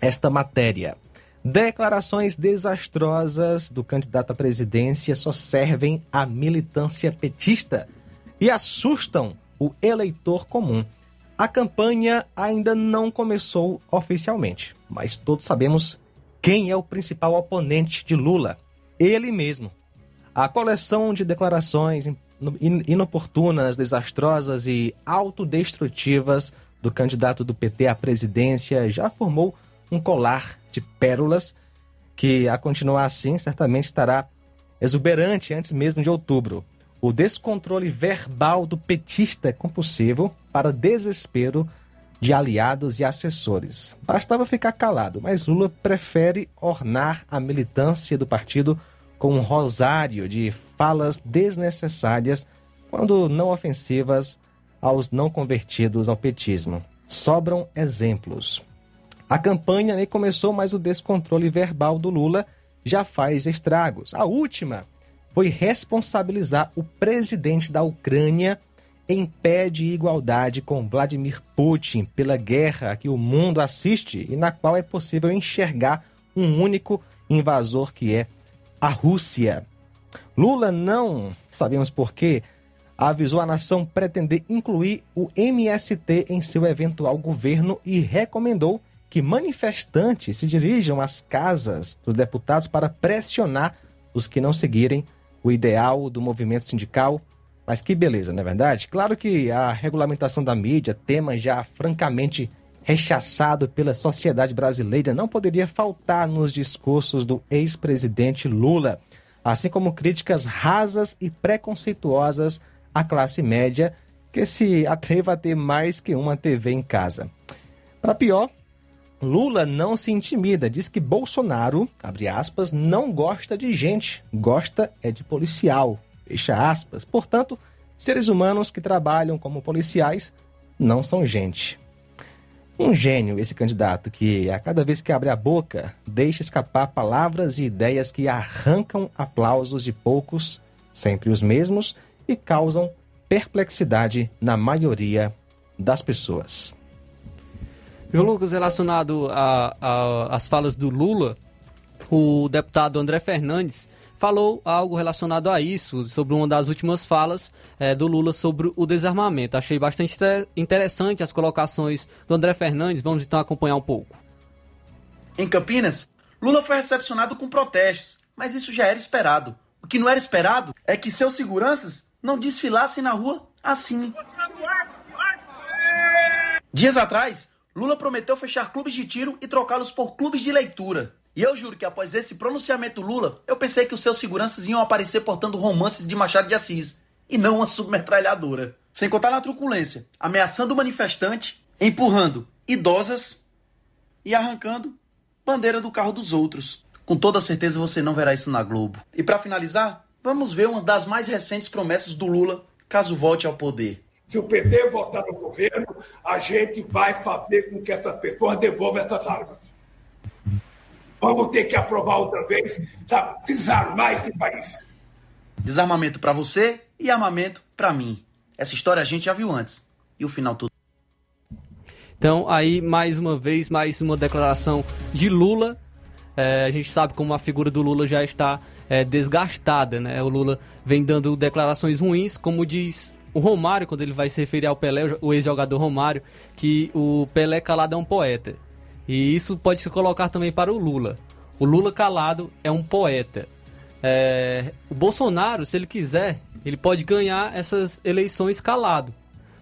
esta matéria. Declarações desastrosas do candidato à presidência só servem à militância petista e assustam o eleitor comum. A campanha ainda não começou oficialmente, mas todos sabemos quem é o principal oponente de Lula: ele mesmo. A coleção de declarações inoportunas, desastrosas e autodestrutivas do candidato do PT à presidência já formou um colar de pérolas que, a continuar assim, certamente estará exuberante antes mesmo de outubro. O descontrole verbal do petista é compulsivo para desespero de aliados e assessores. Bastava ficar calado, mas Lula prefere ornar a militância do partido com um rosário de falas desnecessárias, quando não ofensivas aos não convertidos ao petismo. Sobram exemplos. A campanha nem começou, mas o descontrole verbal do Lula já faz estragos. A última foi responsabilizar o presidente da Ucrânia em pé de igualdade com Vladimir Putin pela guerra que o mundo assiste e na qual é possível enxergar um único invasor que é a Rússia. Lula não, sabemos por quê, avisou a nação pretender incluir o MST em seu eventual governo e recomendou que manifestantes se dirijam às casas dos deputados para pressionar os que não seguirem o ideal do movimento sindical. Mas que beleza, não é verdade? Claro que a regulamentação da mídia, tema já francamente rechaçado pela sociedade brasileira, não poderia faltar nos discursos do ex-presidente Lula, assim como críticas rasas e preconceituosas à classe média que se atreva a ter mais que uma TV em casa. Para pior, Lula não se intimida, diz que Bolsonaro, abre aspas, não gosta de gente, gosta é de policial, fecha aspas. Portanto, seres humanos que trabalham como policiais não são gente. Um gênio esse candidato que, a cada vez que abre a boca, deixa escapar palavras e ideias que arrancam aplausos de poucos, sempre os mesmos, e causam perplexidade na maioria das pessoas. João Lucas, relacionado às falas do Lula, o deputado André Fernandes falou algo relacionado a isso, sobre uma das últimas falas é, do Lula sobre o desarmamento. Achei bastante interessante as colocações do André Fernandes. Vamos então acompanhar um pouco. Em Campinas, Lula foi recepcionado com protestos, mas isso já era esperado. O que não era esperado é que seus seguranças não desfilassem na rua assim. Dias atrás, Lula prometeu fechar clubes de tiro e trocá-los por clubes de leitura. E eu juro que após esse pronunciamento Lula, eu pensei que os seus seguranças iam aparecer portando romances de Machado de Assis e não uma submetralhadora. Sem contar na truculência, ameaçando o manifestante, empurrando idosas e arrancando bandeira do carro dos outros. Com toda certeza você não verá isso na Globo. E para finalizar, vamos ver uma das mais recentes promessas do Lula caso volte ao poder. Se o PT voltar no governo, a gente vai fazer com que essas pessoas devolvam essas armas. Vamos ter que aprovar outra vez, sabe? Desarmar esse país. Desarmamento para você e armamento para mim. Essa história a gente já viu antes. E o final tudo. Então, aí, mais uma vez, mais uma declaração de Lula. É, a gente sabe como a figura do Lula já está é, desgastada, né? O Lula vem dando declarações ruins, como diz o Romário, quando ele vai se referir ao Pelé, o ex-jogador Romário, que o Pelé calado é um poeta. E isso pode se colocar também para o Lula. O Lula calado é um poeta. É, o Bolsonaro, se ele quiser, ele pode ganhar essas eleições calado.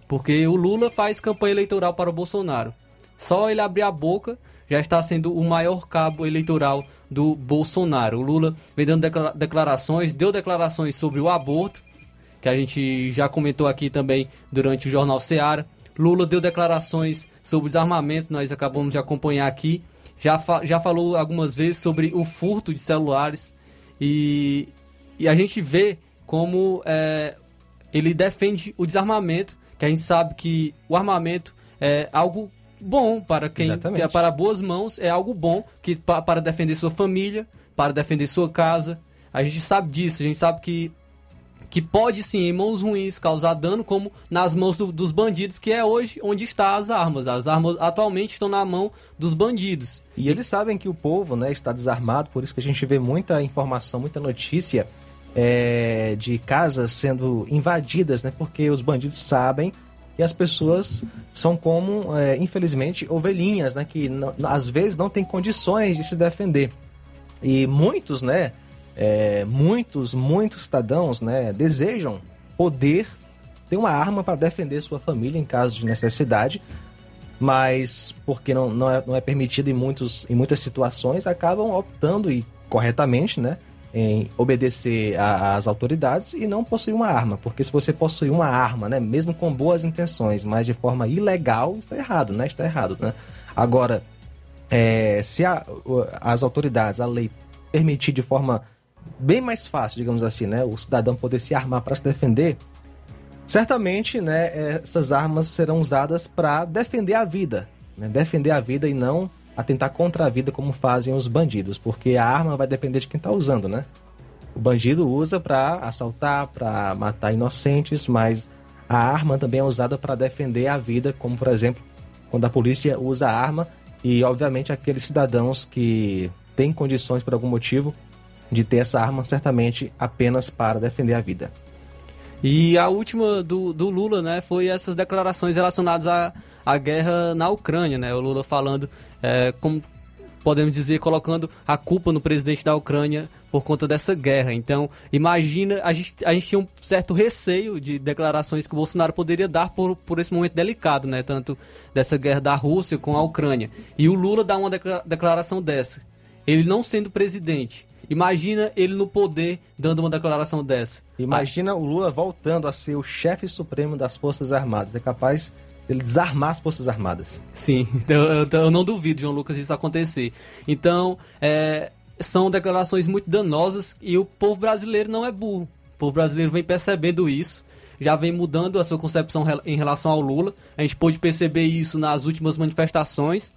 Porque o Lula faz campanha eleitoral para o Bolsonaro. Só ele abrir a boca já está sendo o maior cabo eleitoral do Bolsonaro. O Lula vem dando declarações, deu declarações sobre o aborto, que a gente já comentou aqui também durante o Jornal Seara. Lula deu declarações sobre desarmamento, nós acabamos de acompanhar aqui. Já, fa já falou algumas vezes sobre o furto de celulares e, e a gente vê como é, ele defende o desarmamento, que a gente sabe que o armamento é algo bom para quem Exatamente. para boas mãos é algo bom que para defender sua família, para defender sua casa. A gente sabe disso, a gente sabe que que pode sim, em mãos ruins, causar dano, como nas mãos do, dos bandidos, que é hoje onde está as armas. As armas atualmente estão na mão dos bandidos. E eles sabem que o povo né, está desarmado, por isso que a gente vê muita informação, muita notícia é, de casas sendo invadidas, né? Porque os bandidos sabem que as pessoas são como, é, infelizmente, ovelhinhas, né? Que não, às vezes não têm condições de se defender. E muitos, né? É, muitos, muitos cidadãos né, desejam poder ter uma arma para defender sua família em caso de necessidade, mas porque não, não, é, não é permitido em, muitos, em muitas situações, acabam optando, e corretamente, né, em obedecer às autoridades e não possuir uma arma. Porque se você possuir uma arma, né, mesmo com boas intenções, mas de forma ilegal, está errado, né? Está errado, né? Agora, é, se a, as autoridades, a lei permitir de forma bem mais fácil, digamos assim, né? O cidadão poder se armar para se defender. Certamente, né, essas armas serão usadas para defender a vida, né? defender a vida e não atentar contra a vida como fazem os bandidos, porque a arma vai depender de quem está usando, né? O bandido usa para assaltar, para matar inocentes, mas a arma também é usada para defender a vida, como por exemplo, quando a polícia usa a arma e obviamente aqueles cidadãos que têm condições por algum motivo de ter essa arma certamente apenas para defender a vida. E a última do, do Lula, né, foi essas declarações relacionadas à, à guerra na Ucrânia, né? O Lula falando, é, como podemos dizer, colocando a culpa no presidente da Ucrânia por conta dessa guerra. Então, imagina, a gente, a gente tinha um certo receio de declarações que o Bolsonaro poderia dar por, por esse momento delicado, né? Tanto dessa guerra da Rússia com a Ucrânia. E o Lula dá uma declaração dessa. Ele não sendo presidente, Imagina ele no poder dando uma declaração dessa. Imagina o Lula voltando a ser o chefe supremo das Forças Armadas. É capaz ele desarmar as Forças Armadas. Sim, eu, eu, eu não duvido, João Lucas, disso acontecer. Então, é, são declarações muito danosas e o povo brasileiro não é burro. O povo brasileiro vem percebendo isso, já vem mudando a sua concepção em relação ao Lula. A gente pôde perceber isso nas últimas manifestações,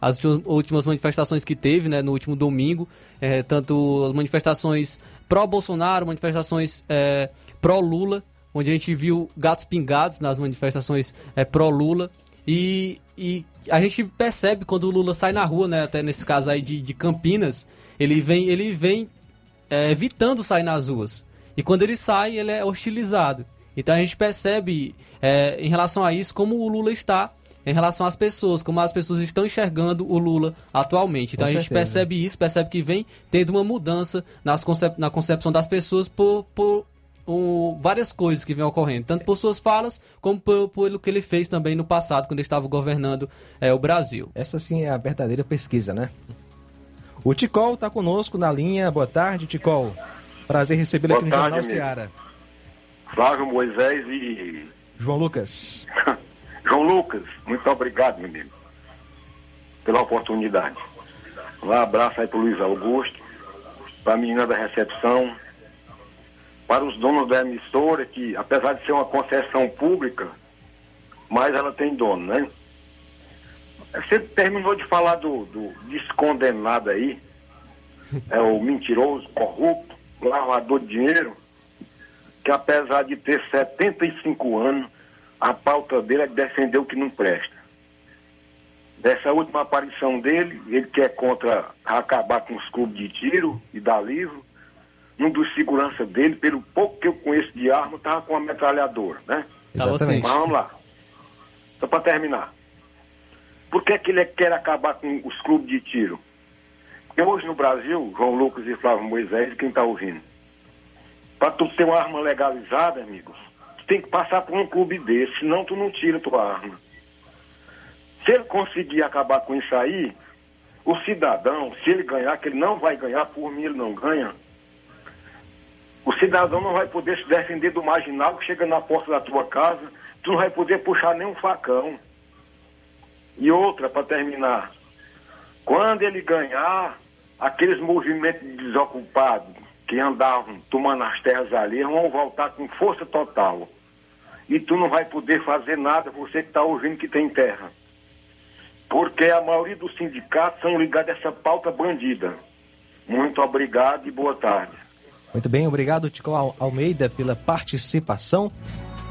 as últimas manifestações que teve né, no último domingo, é, tanto as manifestações pró-Bolsonaro, manifestações é, pró-Lula, onde a gente viu gatos pingados nas manifestações é, pró-Lula. E, e a gente percebe quando o Lula sai na rua, né, até nesse caso aí de, de Campinas, ele vem, ele vem é, evitando sair nas ruas. E quando ele sai, ele é hostilizado. Então a gente percebe é, em relação a isso como o Lula está em relação às pessoas, como as pessoas estão enxergando o Lula atualmente. Então Com a gente certeza. percebe isso, percebe que vem tendo uma mudança nas concep na concepção das pessoas por, por um, várias coisas que vêm ocorrendo, tanto por suas falas, como por, pelo que ele fez também no passado, quando ele estava governando é, o Brasil. Essa sim é a verdadeira pesquisa, né? O Ticol está conosco na linha. Boa tarde, Ticol. Prazer recebê-lo aqui no tarde, Jornal Seara. Flávio Moisés e. João Lucas. João Lucas, muito obrigado, meu amigo, pela oportunidade. Um abraço aí pro Luiz Augusto, para a menina da recepção, para os donos da emissora, que apesar de ser uma concessão pública, mas ela tem dono, né? Você terminou de falar do, do descondenado aí, é o mentiroso, corrupto, lavador de dinheiro, que apesar de ter 75 anos, a pauta dele é defender o que não presta. Dessa última aparição dele, ele quer contra acabar com os clubes de tiro e dar livro. Um dos seguranças dele, pelo pouco que eu conheço de arma, estava com uma metralhadora, né? Exatamente. Mas vamos lá. Só para terminar. Por que, que ele quer acabar com os clubes de tiro? Porque hoje no Brasil, João Lucas e Flávio Moisés, quem está ouvindo, para tu ter uma arma legalizada, amigos, tem que passar por um clube desse, senão tu não tira tua arma. Se ele conseguir acabar com isso aí, o cidadão, se ele ganhar, que ele não vai ganhar, por mim ele não ganha, o cidadão não vai poder se defender do marginal que chega na porta da tua casa, tu não vai poder puxar nem um facão. E outra, para terminar, quando ele ganhar, aqueles movimentos de desocupados que andavam tomando as terras ali vão voltar com força total. E tu não vai poder fazer nada, você que está ouvindo que tem terra. Porque a maioria dos sindicatos são ligados a essa pauta bandida. Muito obrigado e boa tarde. Muito bem, obrigado, Tico Almeida, pela participação.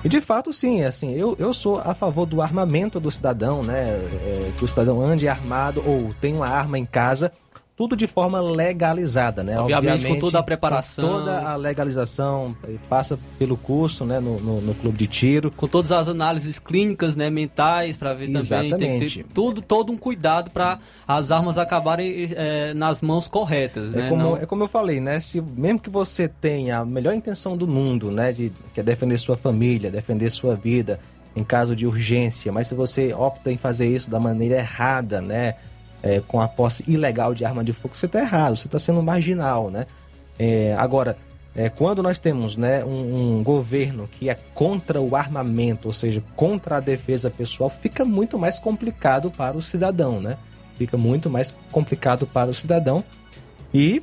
E de fato, sim, assim, eu, eu sou a favor do armamento do cidadão, né? É, que o cidadão ande armado ou tenha uma arma em casa, tudo de forma legalizada, né? Obviamente, Obviamente com toda a preparação. toda a legalização, passa pelo curso, né, no, no, no, clube de tiro. Com todas as análises clínicas, né, mentais, para ver Exatamente. também. Tem que ter tudo, todo um cuidado para as armas acabarem é, nas mãos corretas, é né? Como, Não... É como eu falei, né? Se, mesmo que você tenha a melhor intenção do mundo, né, de, que é defender sua família, defender sua vida, em caso de urgência, mas se você opta em fazer isso da maneira errada, né? É, com a posse ilegal de arma de fogo, você está errado, você está sendo marginal, né? É, agora, é, quando nós temos né, um, um, governo que é contra o armamento, ou seja, contra a defesa pessoal, fica muito mais complicado para o cidadão, né? Fica muito mais complicado para o cidadão. E,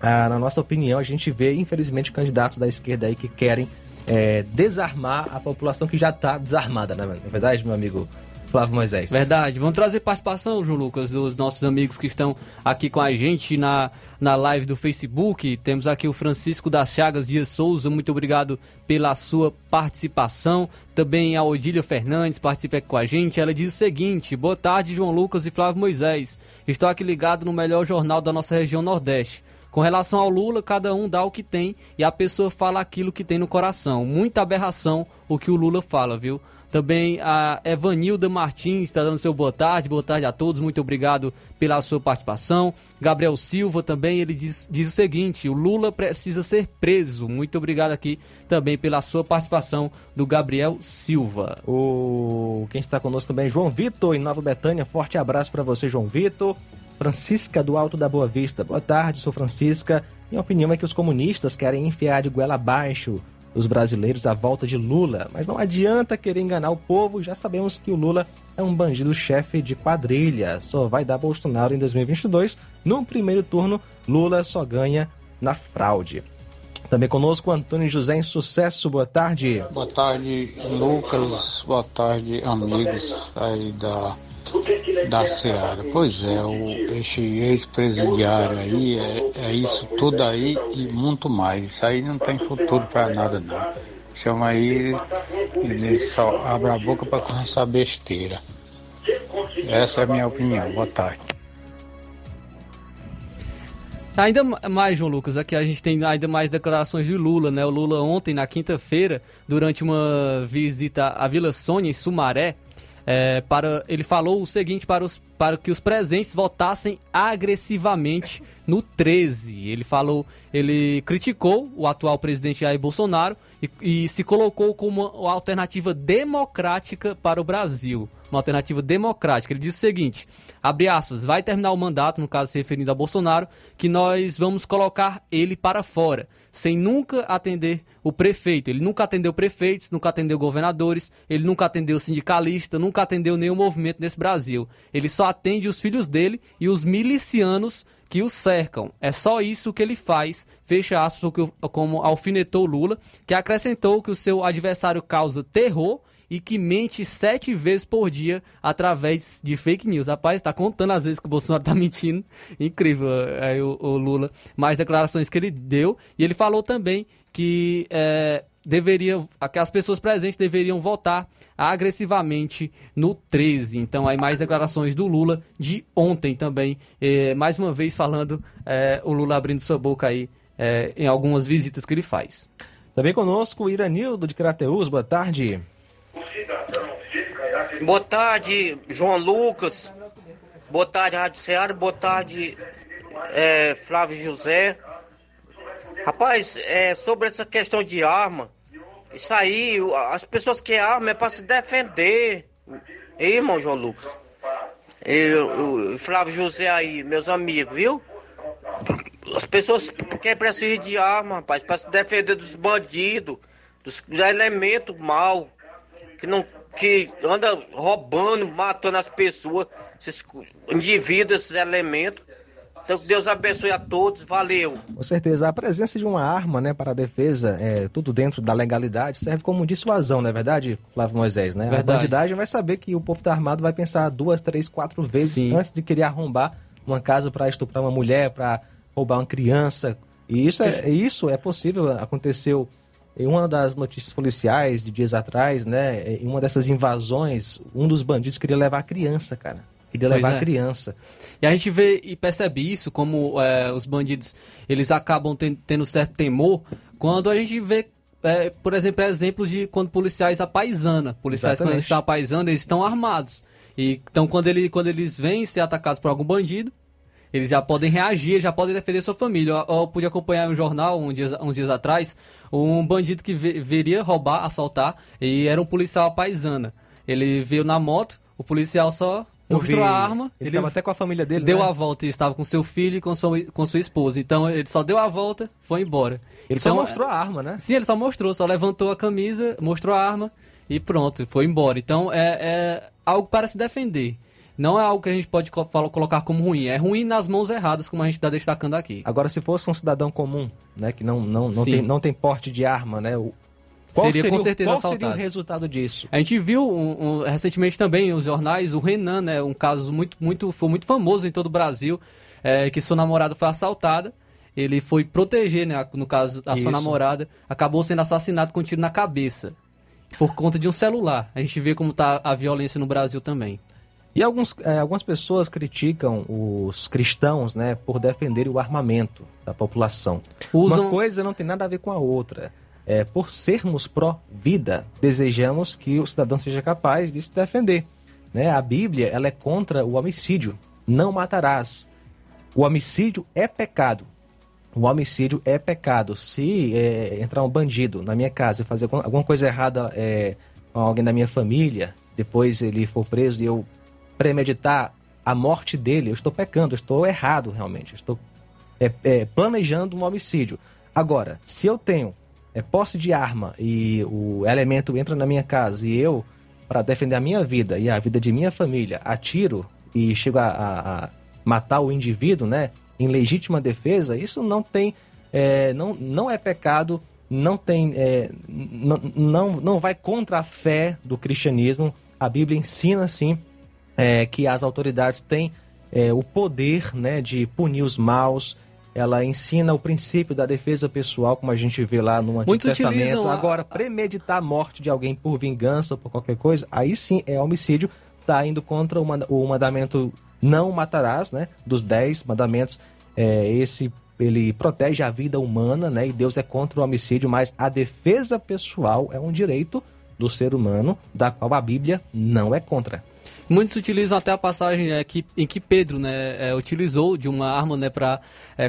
ah, na nossa opinião, a gente vê, infelizmente, candidatos da esquerda aí que querem é, desarmar a população que já está desarmada, né? Na é verdade, meu amigo Flávio Moisés. Verdade. Vamos trazer participação, João Lucas, dos nossos amigos que estão aqui com a gente na, na live do Facebook. Temos aqui o Francisco das Chagas Dias Souza. Muito obrigado pela sua participação. Também a Odília Fernandes participa aqui com a gente. Ela diz o seguinte: Boa tarde, João Lucas e Flávio Moisés. Estou aqui ligado no melhor jornal da nossa região Nordeste. Com relação ao Lula, cada um dá o que tem e a pessoa fala aquilo que tem no coração. Muita aberração o que o Lula fala, viu? Também a Evanilda Martins está dando seu boa tarde. Boa tarde a todos. Muito obrigado pela sua participação. Gabriel Silva também, ele diz, diz o seguinte: o Lula precisa ser preso. Muito obrigado aqui também pela sua participação do Gabriel Silva. O quem está conosco também, João Vitor, em Nova Betânia. Forte abraço para você, João Vitor. Francisca do Alto da Boa Vista. Boa tarde, sou Francisca. Minha opinião é que os comunistas querem enfiar de goela abaixo dos brasileiros a volta de Lula. Mas não adianta querer enganar o povo, já sabemos que o Lula é um bandido-chefe de quadrilha. Só vai dar Bolsonaro em 2022. No primeiro turno, Lula só ganha na fraude. Também conosco Antônio José em Sucesso. Boa tarde. Boa tarde, Lucas. Boa tarde, amigos aí da, da Seara. Pois é, o, este ex-presidiário aí é, é isso tudo aí e muito mais. Isso aí não tem futuro para nada, não. Chama aí, ele só abre a boca para começar besteira. Essa é a minha opinião. Boa tarde. Ainda mais, João Lucas, aqui a gente tem ainda mais declarações de Lula, né? O Lula ontem, na quinta-feira, durante uma visita à Vila Sônia, em Sumaré, é, para, ele falou o seguinte para, os, para que os presentes votassem agressivamente no 13. Ele falou, ele criticou o atual presidente Jair Bolsonaro e, e se colocou como uma alternativa democrática para o Brasil. Uma alternativa democrática. Ele disse o seguinte: abre aspas, vai terminar o mandato, no caso se referindo a Bolsonaro, que nós vamos colocar ele para fora, sem nunca atender o prefeito. Ele nunca atendeu prefeitos, nunca atendeu governadores, ele nunca atendeu sindicalista, nunca atendeu nenhum movimento nesse Brasil. Ele só atende os filhos dele e os milicianos que o cercam. É só isso que ele faz, fecha aspas, como alfinetou Lula, que acrescentou que o seu adversário causa terror e que mente sete vezes por dia através de fake news. Rapaz, tá contando às vezes que o Bolsonaro tá mentindo. Incrível aí o, o Lula. Mais declarações que ele deu. E ele falou também que é, deveria, que as pessoas presentes deveriam votar agressivamente no 13. Então, aí mais declarações do Lula de ontem também. É, mais uma vez falando, é, o Lula abrindo sua boca aí é, em algumas visitas que ele faz. Também conosco Iranildo de Crateus. Boa tarde. Boa tarde, João Lucas. Boa tarde, Rádio Ceará. Boa tarde, é, Flávio José. Rapaz, é, sobre essa questão de arma, isso aí, as pessoas que armam é para se defender. Ei, irmão João Lucas. Eu, Flávio José aí, meus amigos, viu? As pessoas que precisam de arma, rapaz, para se defender dos bandidos, dos elementos mal, que não que anda roubando, matando as pessoas, esses indivíduos, esses elementos. Então que Deus abençoe a todos, valeu. Com certeza, a presença de uma arma, né, para a defesa, é, tudo dentro da legalidade, serve como dissuasão, não é verdade, Flávio Moisés, né? Verdade. A bandidagem vai saber que o povo está armado vai pensar duas, três, quatro vezes Sim. antes de querer arrombar uma casa para estuprar uma mulher, para roubar uma criança. E isso é, isso é possível, aconteceu em uma das notícias policiais de dias atrás, né, em uma dessas invasões, um dos bandidos queria levar a criança, cara. Queria pois levar é. a criança. E a gente vê e percebe isso, como é, os bandidos, eles acabam ten, tendo certo temor, quando a gente vê, é, por exemplo, exemplos de quando policiais apaisana. Policiais, Exatamente. quando eles estão apaisando, eles estão armados. E, então, quando, ele, quando eles vêm ser atacados por algum bandido, eles já podem reagir, já podem defender sua família. Eu, eu pude acompanhar um jornal um dia, uns dias atrás, um bandido que veria roubar, assaltar, e era um policial paisana. Ele veio na moto, o policial só mostrou a arma. Ele estava até com a família dele, Deu né? a volta e estava com seu filho e com sua, com sua esposa. Então ele só deu a volta, foi embora. Ele então, só mostrou a arma, né? Sim, ele só mostrou, só levantou a camisa, mostrou a arma e pronto, foi embora. Então é, é algo para se defender não é algo que a gente pode colocar como ruim. É ruim nas mãos erradas, como a gente está destacando aqui. Agora, se fosse um cidadão comum, né, que não, não, não, tem, não tem porte de arma, né? O... Qual seria, seria com certeza qual assaltado. seria o resultado disso? A gente viu um, um, recentemente também os jornais, o Renan, né, um caso muito, muito, foi muito famoso em todo o Brasil, é, que sua namorada foi assaltada. Ele foi proteger, né, no caso, a Isso. sua namorada, acabou sendo assassinado com um tiro na cabeça por conta de um celular. A gente vê como está a violência no Brasil também. E alguns, é, algumas pessoas criticam os cristãos né, por defenderem o armamento da população. Usam... Uma coisa não tem nada a ver com a outra. É, por sermos pró-vida, desejamos que o cidadão seja capaz de se defender. Né? A Bíblia ela é contra o homicídio. Não matarás. O homicídio é pecado. O homicídio é pecado. Se é, entrar um bandido na minha casa e fazer alguma coisa errada é, com alguém da minha família, depois ele for preso e eu premeditar a morte dele, eu estou pecando, eu estou errado realmente, estou é, é, planejando um homicídio. Agora, se eu tenho é, posse de arma e o elemento entra na minha casa e eu, para defender a minha vida e a vida de minha família, atiro e chego a, a, a matar o indivíduo, né, em legítima defesa, isso não tem, é, não, não é pecado, não tem, é, não, não, não vai contra a fé do cristianismo. A Bíblia ensina, sim, é, que as autoridades têm é, o poder né, de punir os maus, ela ensina o princípio da defesa pessoal, como a gente vê lá no Antigo Muitos Testamento. a- Agora, premeditar a morte de alguém por vingança ou por qualquer coisa, aí sim é homicídio, está indo contra o mandamento não matarás, né? Dos dez mandamentos, é, esse ele protege a vida humana, né? E Deus é contra o homicídio, mas a defesa pessoal é um direito do ser humano, da qual a Bíblia não é contra. Muitos utilizam até a passagem é, que, em que Pedro né, é, utilizou de uma arma né, para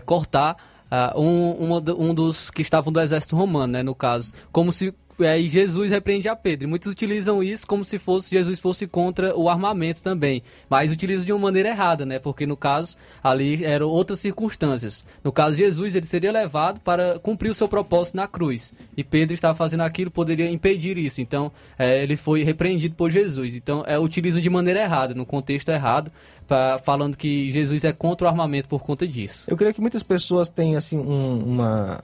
cortar ah, um, um dos que estavam do exército romano, né, no caso. Como se aí Jesus repreende a Pedro. E muitos utilizam isso como se fosse Jesus fosse contra o armamento também. Mas utilizam de uma maneira errada, né? Porque no caso ali eram outras circunstâncias. No caso Jesus ele seria levado para cumprir o seu propósito na cruz. E Pedro estava fazendo aquilo poderia impedir isso. Então é, ele foi repreendido por Jesus. Então é, utilizam de maneira errada, no contexto errado, pra, falando que Jesus é contra o armamento por conta disso. Eu creio que muitas pessoas têm assim um- uma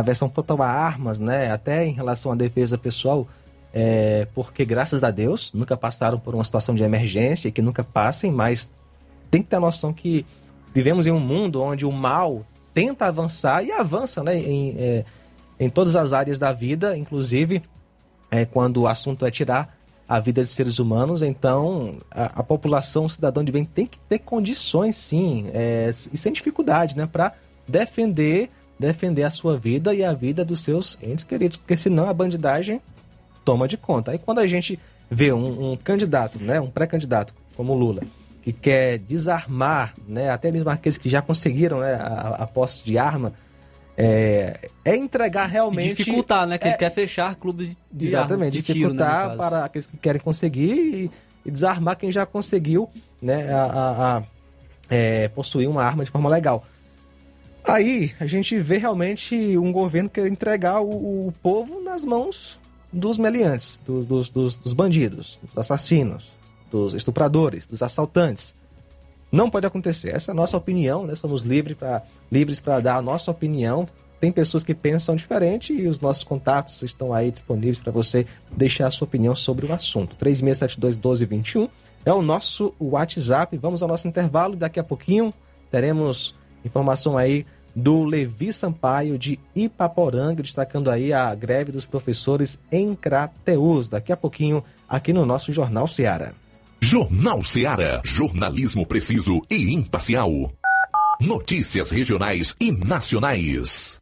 aversão total a armas, né? Até em relação à defesa pessoal, é, porque graças a Deus nunca passaram por uma situação de emergência que nunca passem, mas tem que ter a noção que vivemos em um mundo onde o mal tenta avançar e avança, né? Em, é, em todas as áreas da vida, inclusive é, quando o assunto é tirar a vida de seres humanos, então a, a população, o cidadão de bem, tem que ter condições, sim, é, e sem dificuldade, né, para defender, defender a sua vida e a vida dos seus entes queridos, porque senão a bandidagem toma de conta. Aí quando a gente vê um, um candidato, né, um pré-candidato como o Lula, que quer desarmar, né, até mesmo aqueles que já conseguiram né, a, a posse de arma, é, é entregar realmente E dificultar, né? Que é, ele quer fechar clubes de, Exatamente, de tiro, né, dificultar para aqueles que querem conseguir e, e desarmar quem já conseguiu né, a, a- a, é, possuir uma arma de forma legal. Aí a gente vê realmente um governo querer entregar o, o povo nas mãos dos meliantes, do- dos, dos- dos bandidos, dos assassinos, dos estupradores, dos assaltantes. Não pode acontecer. Essa é a nossa opinião, né? Somos livres para livres para dar a nossa opinião. Tem pessoas que pensam diferente e os nossos contatos estão aí disponíveis para você deixar a sua opinião sobre o assunto. 3672-1221 é o nosso WhatsApp. Vamos ao nosso intervalo. Daqui a pouquinho teremos informação aí do Levi Sampaio de Ipaporanga, destacando aí a greve dos professores em Crateus. Daqui a pouquinho aqui no nosso Jornal Seara. Jornal Seara. Jornalismo preciso e imparcial. Notícias regionais e nacionais.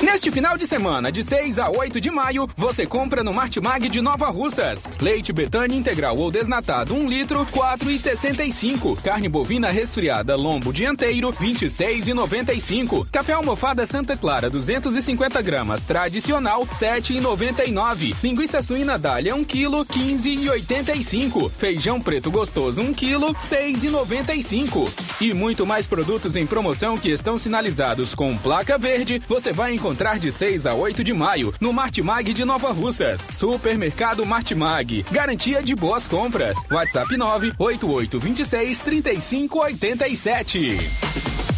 Neste final de semana, de 6 a 8 de maio, você compra no Martimag de Nova Russas. Leite Betânia integral ou desnatado 1 litro, 4,65. Carne bovina resfriada lombo dianteiro, 26,95. Café almofada Santa Clara 250 gramas tradicional, 7,99. Linguiça suína dália 1 kg, 15,85. Feijão preto gostoso 1 kg, 6,95. E muito mais produtos em promoção que estão sinalizados com placa verde, você vai encontrar de 6 a 8 de maio no Martimag de Nova Russas. Supermercado Martimag. Garantia de boas compras. WhatsApp 98826 3587.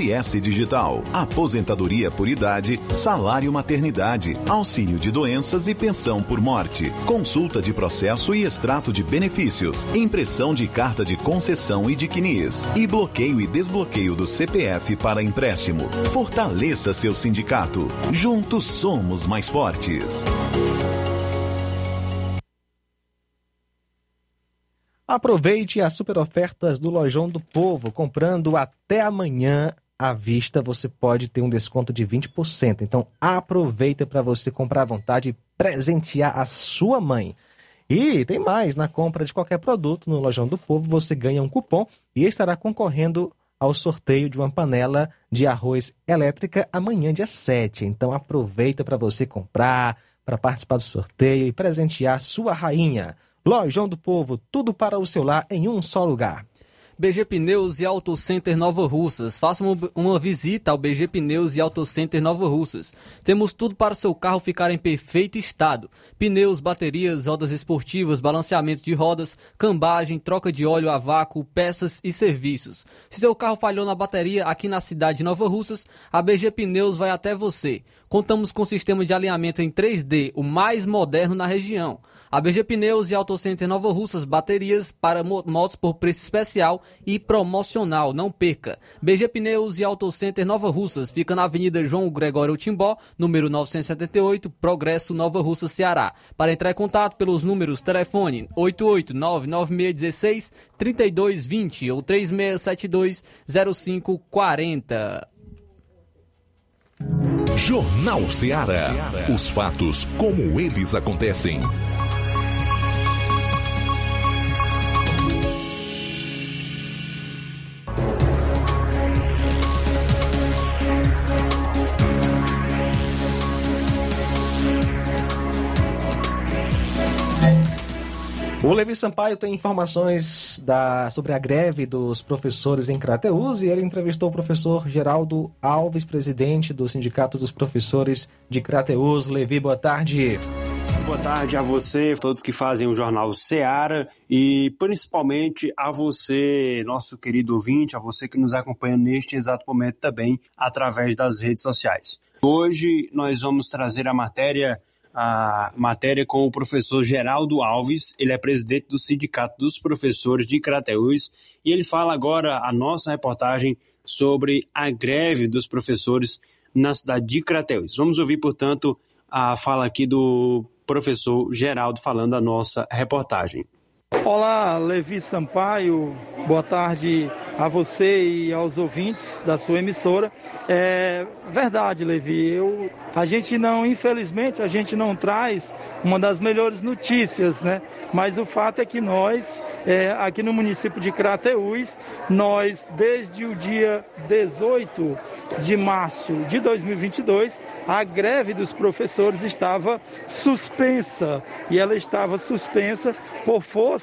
INSS Digital, aposentadoria por idade, salário maternidade, auxílio de doenças e pensão por morte, consulta de processo e extrato de benefícios, impressão de carta de concessão e de CNIS, e bloqueio e desbloqueio do CPF para empréstimo. Fortaleça seu sindicato. Juntos somos mais fortes. Aproveite as super ofertas do Lojão do Povo. Comprando até amanhã à vista, você pode ter um desconto de 20%. Então aproveita para você comprar à vontade e presentear a sua mãe. E tem mais, na compra de qualquer produto no Lojão do Povo, você ganha um cupom e estará concorrendo ao sorteio de uma panela de arroz elétrica amanhã, dia 7. Então aproveita para você comprar, para participar do sorteio e presentear sua rainha. Lojão do Povo, tudo para o seu lar em um só lugar. BG Pneus e Auto Center Nova Russas. Faça uma visita ao BG Pneus e Auto Center Nova Russas. Temos tudo para o seu carro ficar em perfeito estado: pneus, baterias, rodas esportivas, balanceamento de rodas, cambagem, troca de óleo a vácuo, peças e serviços. Se seu carro falhou na bateria aqui na cidade de Nova Russas, a BG Pneus vai até você. Contamos com sistema de alinhamento em 3D, o mais moderno na região. A BG Pneus e Auto Center Nova Russas, baterias para motos por preço especial e promocional. Não perca. BG Pneus e Auto Center Nova Russas fica na Avenida João Gregório Timbó, número 978, Progresso Nova Russa, Ceará. Para entrar em contato pelos números telefone 8899616 3220 ou 3672 0540. Jornal Ceará. Os fatos como eles acontecem. O Levi Sampaio tem informações da, sobre a greve dos professores em Crateus e ele entrevistou o professor Geraldo Alves, presidente do Sindicato dos Professores de Crateus. Levi, boa tarde. Boa tarde a você, todos que fazem o Jornal Seara e principalmente a você, nosso querido ouvinte, a você que nos acompanha neste exato momento também através das redes sociais. Hoje nós vamos trazer a matéria a matéria com o professor Geraldo Alves, ele é presidente do Sindicato dos Professores de Crateús e ele fala agora a nossa reportagem sobre a greve dos professores na cidade de Crateús. Vamos ouvir, portanto, a fala aqui do professor Geraldo falando a nossa reportagem. Olá, Levi Sampaio, boa tarde a você e aos ouvintes da sua emissora. É verdade, Levi, eu, a gente não, infelizmente, a gente não traz uma das melhores notícias, né? Mas o fato é que nós, é, aqui no município de Crateús, nós, desde o dia 18 de março de 2022, a greve dos professores estava suspensa e ela estava suspensa por força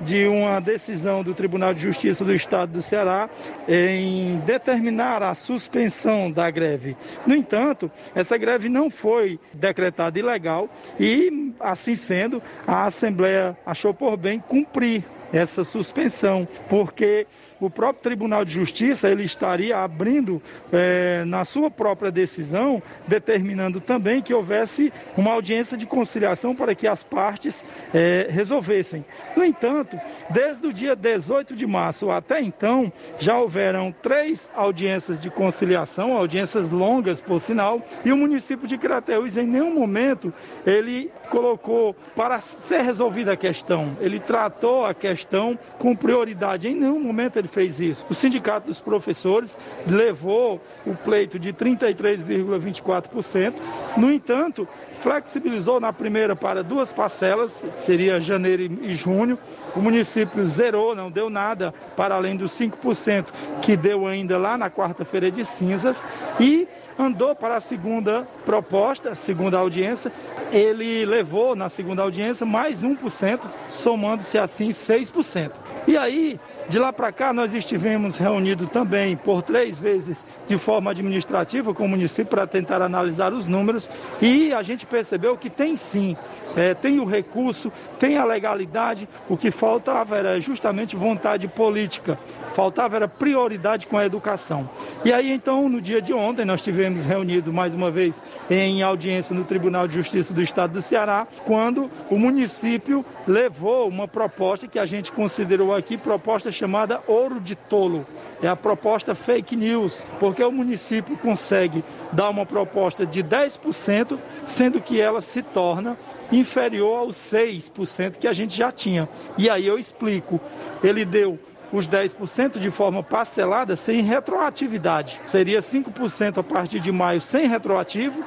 de uma decisão do Tribunal de Justiça do Estado do Ceará em determinar a suspensão da greve. No entanto, essa greve não foi decretada ilegal e, assim sendo, a Assembleia achou por bem cumprir essa suspensão, porque o próprio Tribunal de Justiça ele estaria abrindo é, na sua própria decisão, determinando também que houvesse uma audiência de conciliação para que as partes é, resolvessem. No entanto, desde o dia 18 de março até então, já houveram três audiências de conciliação, audiências longas, por sinal, e o município de Crateús em nenhum momento ele colocou para ser resolvida a questão. Ele tratou a questão com prioridade. Em nenhum momento ele fez isso. O Sindicato dos Professores levou o pleito de 33,24%. No entanto, flexibilizou na primeira para duas parcelas, seria janeiro e junho. O município zerou, não deu nada para além dos 5% que deu ainda lá na quarta-feira de cinzas e andou para a segunda proposta, segunda audiência. Ele levou na segunda audiência mais 1%, somando-se assim 6%. E aí, de lá para cá, nós estivemos reunidos também por três vezes de forma administrativa com o município para tentar analisar os números. E a gente percebeu que tem sim, é, tem o recurso, tem a legalidade, o que faltava era justamente vontade política, faltava era prioridade com a educação. E aí então, no dia de ontem, nós tivemos reunido mais uma vez em audiência no Tribunal de Justiça do Estado do Ceará, quando o município levou uma proposta que a gente considerou aqui proposta chamada Ouro de Tolo. É a proposta fake news, porque o município consegue dar uma proposta de 10%, sendo que ela se torna inferior aos 6% que a gente já tinha. E aí eu explico. Ele deu os 10% de forma parcelada sem retroatividade. Seria 5% a partir de maio sem retroativo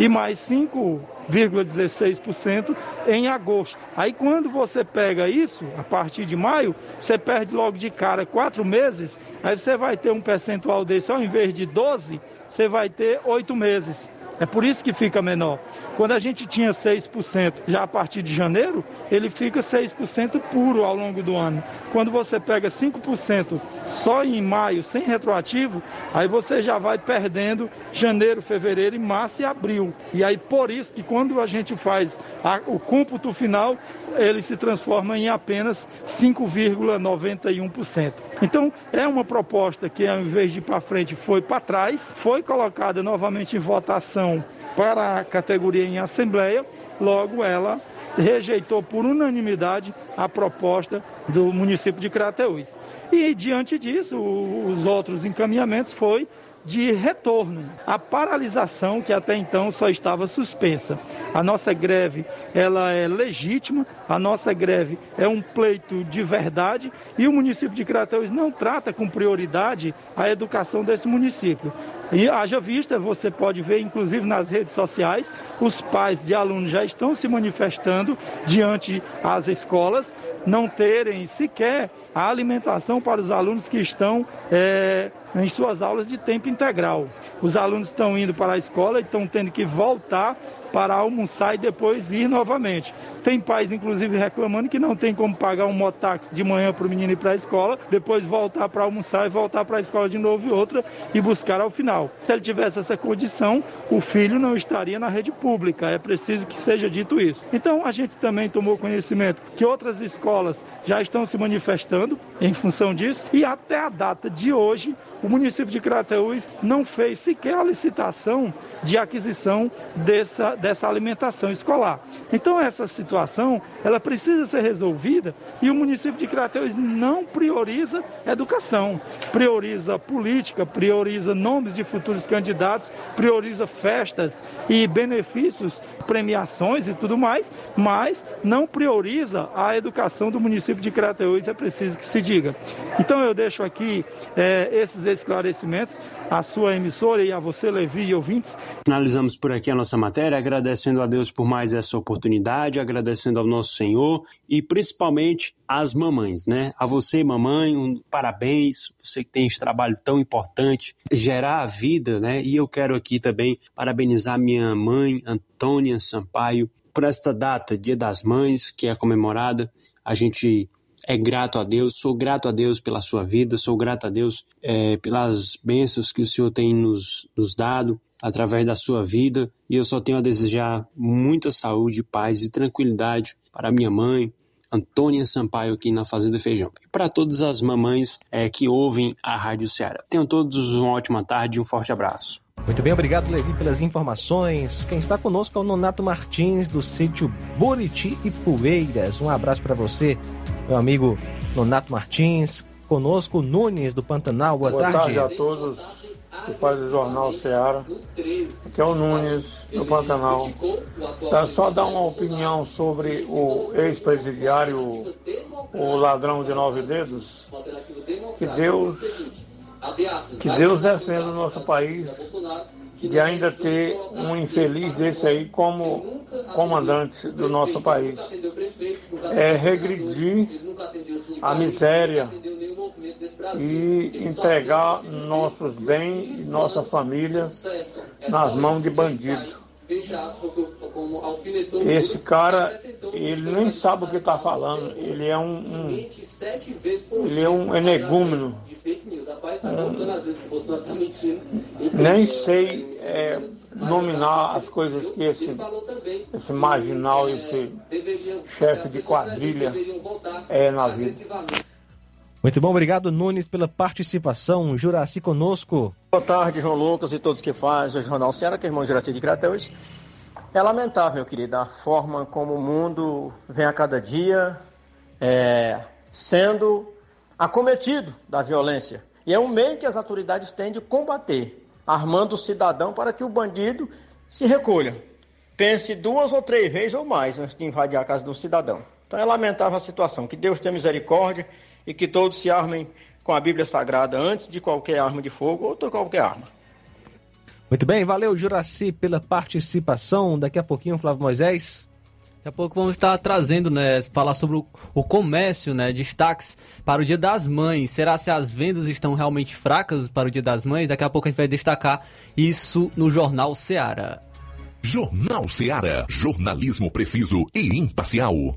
e mais 5,16% em agosto. Aí quando você pega isso, a partir de maio, você perde logo de cara quatro meses, aí você vai ter um percentual desse, ao invés de 12, você vai ter oito meses. É por isso que fica menor. Quando a gente tinha 6%, já a partir de janeiro, ele fica 6% puro ao longo do ano. Quando você pega 5% só em maio, sem retroativo, aí você já vai perdendo janeiro, fevereiro, março e abril. E aí por isso que quando a gente faz a, o cômputo final, ele se transforma em apenas 5,91%. Então, é uma proposta que, ao invés de ir para frente, foi para trás, foi colocada novamente em votação para a categoria em assembleia, logo ela rejeitou por unanimidade a proposta do município de Crateús. E diante disso, os outros encaminhamentos foi de retorno. A paralisação que até então só estava suspensa. A nossa greve, ela é legítima, a nossa greve é um pleito de verdade e o município de Crateus não trata com prioridade a educação desse município. E haja vista, você pode ver inclusive nas redes sociais, os pais de alunos já estão se manifestando diante as escolas não terem sequer a alimentação para os alunos que estão é, em suas aulas de tempo integral. Os alunos estão indo para a escola e estão tendo que voltar para almoçar e depois ir novamente. Tem pais, inclusive, reclamando que não tem como pagar um mototáxi de manhã para o menino ir para a escola, depois voltar para almoçar e voltar para a escola de novo e outra e buscar ao final. Se ele tivesse essa condição, o filho não estaria na rede pública. É preciso que seja dito isso. Então, a gente também tomou conhecimento que outras escolas já estão se manifestando em função disso. E até a data de hoje, o município de Crateús não fez sequer a licitação de aquisição dessa, dessa alimentação escolar. Então essa situação, ela precisa ser resolvida e o município de Crateus não prioriza educação, prioriza política, prioriza nomes de futuros candidatos, prioriza festas e benefícios, premiações e tudo mais, mas não prioriza a educação do município de Crateus, é preciso que se diga. Então eu deixo aqui é, esses esclarecimentos à sua emissora e a você, Levi e ouvintes. Finalizamos por aqui a nossa matéria agradecendo a Deus por mais essa oportunidade, agradecendo ao nosso Senhor e principalmente às mamães, né? A você, mamãe, um parabéns, você que tem esse trabalho tão importante, gerar a vida, né? E eu quero aqui também parabenizar minha mãe, Antônia Sampaio, por esta data, Dia das Mães, que é comemorada. A gente é grato a Deus, sou grato a Deus pela sua vida, sou grato a Deus é, pelas bênçãos que o Senhor tem nos, nos dado através da sua vida e eu só tenho a desejar muita saúde, paz e tranquilidade para minha mãe, Antônia Sampaio aqui na Fazenda Feijão. E para todas as mamães é, que ouvem a Rádio Ceará. Tenham todos uma ótima tarde e um forte abraço. Muito bem, obrigado, Levi, pelas informações. Quem está conosco é o Nonato Martins, do sítio Buriti e Poeiras. Um abraço para você, meu amigo Nonato Martins. Conosco, Nunes, do Pantanal. Boa, Boa tarde. tarde a todos que fazem o Jornal Ceará. Aqui é o Nunes, do Pantanal. Quero só dar uma opinião sobre o ex-presidiário, o ladrão de nove dedos. Que Deus, que Deus defenda o nosso país de ainda ter um infeliz desse aí como comandante do nosso país. É regredir a miséria e entregar nossos bens e nossa família nas mãos de bandidos. Esse cara, ele nem sabe o que está falando. Ele é um, um- ele é um energúmeno. Um- nem sei é, nominar as coisas que esse, esse marginal, esse chefe de quadrilha é na vida. Muito bom, obrigado, Nunes, pela participação. Juraci conosco. Boa tarde, João Lucas e todos que fazem o Jornal Ceará, que é irmão Juraci de Crateus. É lamentável, meu querido, a forma como o mundo vem a cada dia é, sendo acometido da violência. E é um meio que as autoridades têm de combater, armando o cidadão para que o bandido se recolha. Pense duas ou três vezes ou mais antes de invadir a casa do cidadão. Então é lamentável a situação. Que Deus tenha misericórdia e que todos se armem com a Bíblia Sagrada antes de qualquer arma de fogo ou de qualquer arma. Muito bem, valeu, Juraci, pela participação. Daqui a pouquinho, Flávio Moisés. Daqui a pouco vamos estar trazendo, né, falar sobre o, o comércio, né, destaques para o Dia das Mães. Será se as vendas estão realmente fracas para o Dia das Mães? Daqui a pouco a gente vai destacar isso no Jornal Seara. Jornal Ceará, jornalismo preciso e imparcial.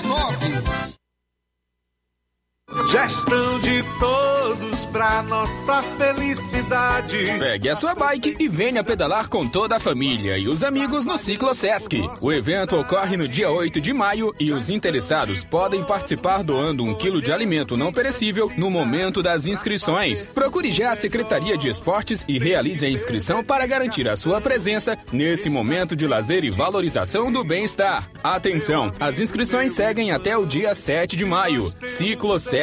Gestão de todos pra nossa felicidade. Pegue a sua bike e venha pedalar com toda a família e os amigos no Ciclo Sesc. O evento ocorre no dia 8 de maio e os interessados podem participar doando um quilo de alimento não perecível no momento das inscrições. Procure já a Secretaria de Esportes e realize a inscrição para garantir a sua presença nesse momento de lazer e valorização do bem-estar. Atenção, as inscrições seguem até o dia 7 de maio. Ciclo Sesc.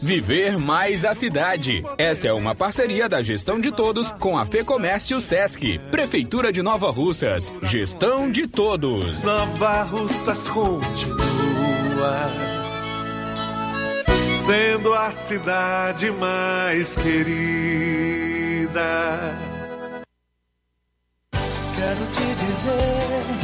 Viver mais a cidade. Essa é uma parceria da gestão de todos com a Fecomércio Sesc. Prefeitura de Nova Russas. Gestão de todos. Nova Russas continua sendo a cidade mais querida. Quero te dizer,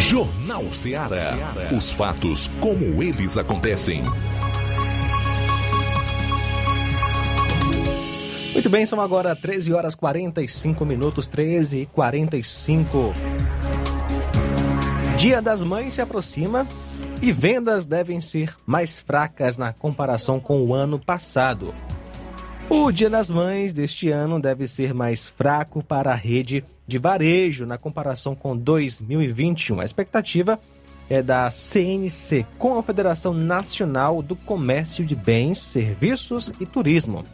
Jornal Ceará. Os fatos como eles acontecem. Muito bem, são agora 13 horas 45 minutos, 13 e 45. Dia das Mães se aproxima e vendas devem ser mais fracas na comparação com o ano passado. O Dia das Mães deste ano deve ser mais fraco para a rede de varejo na comparação com 2021. A expectativa é da CNC, com a Federação Nacional do Comércio de Bens, Serviços e Turismo.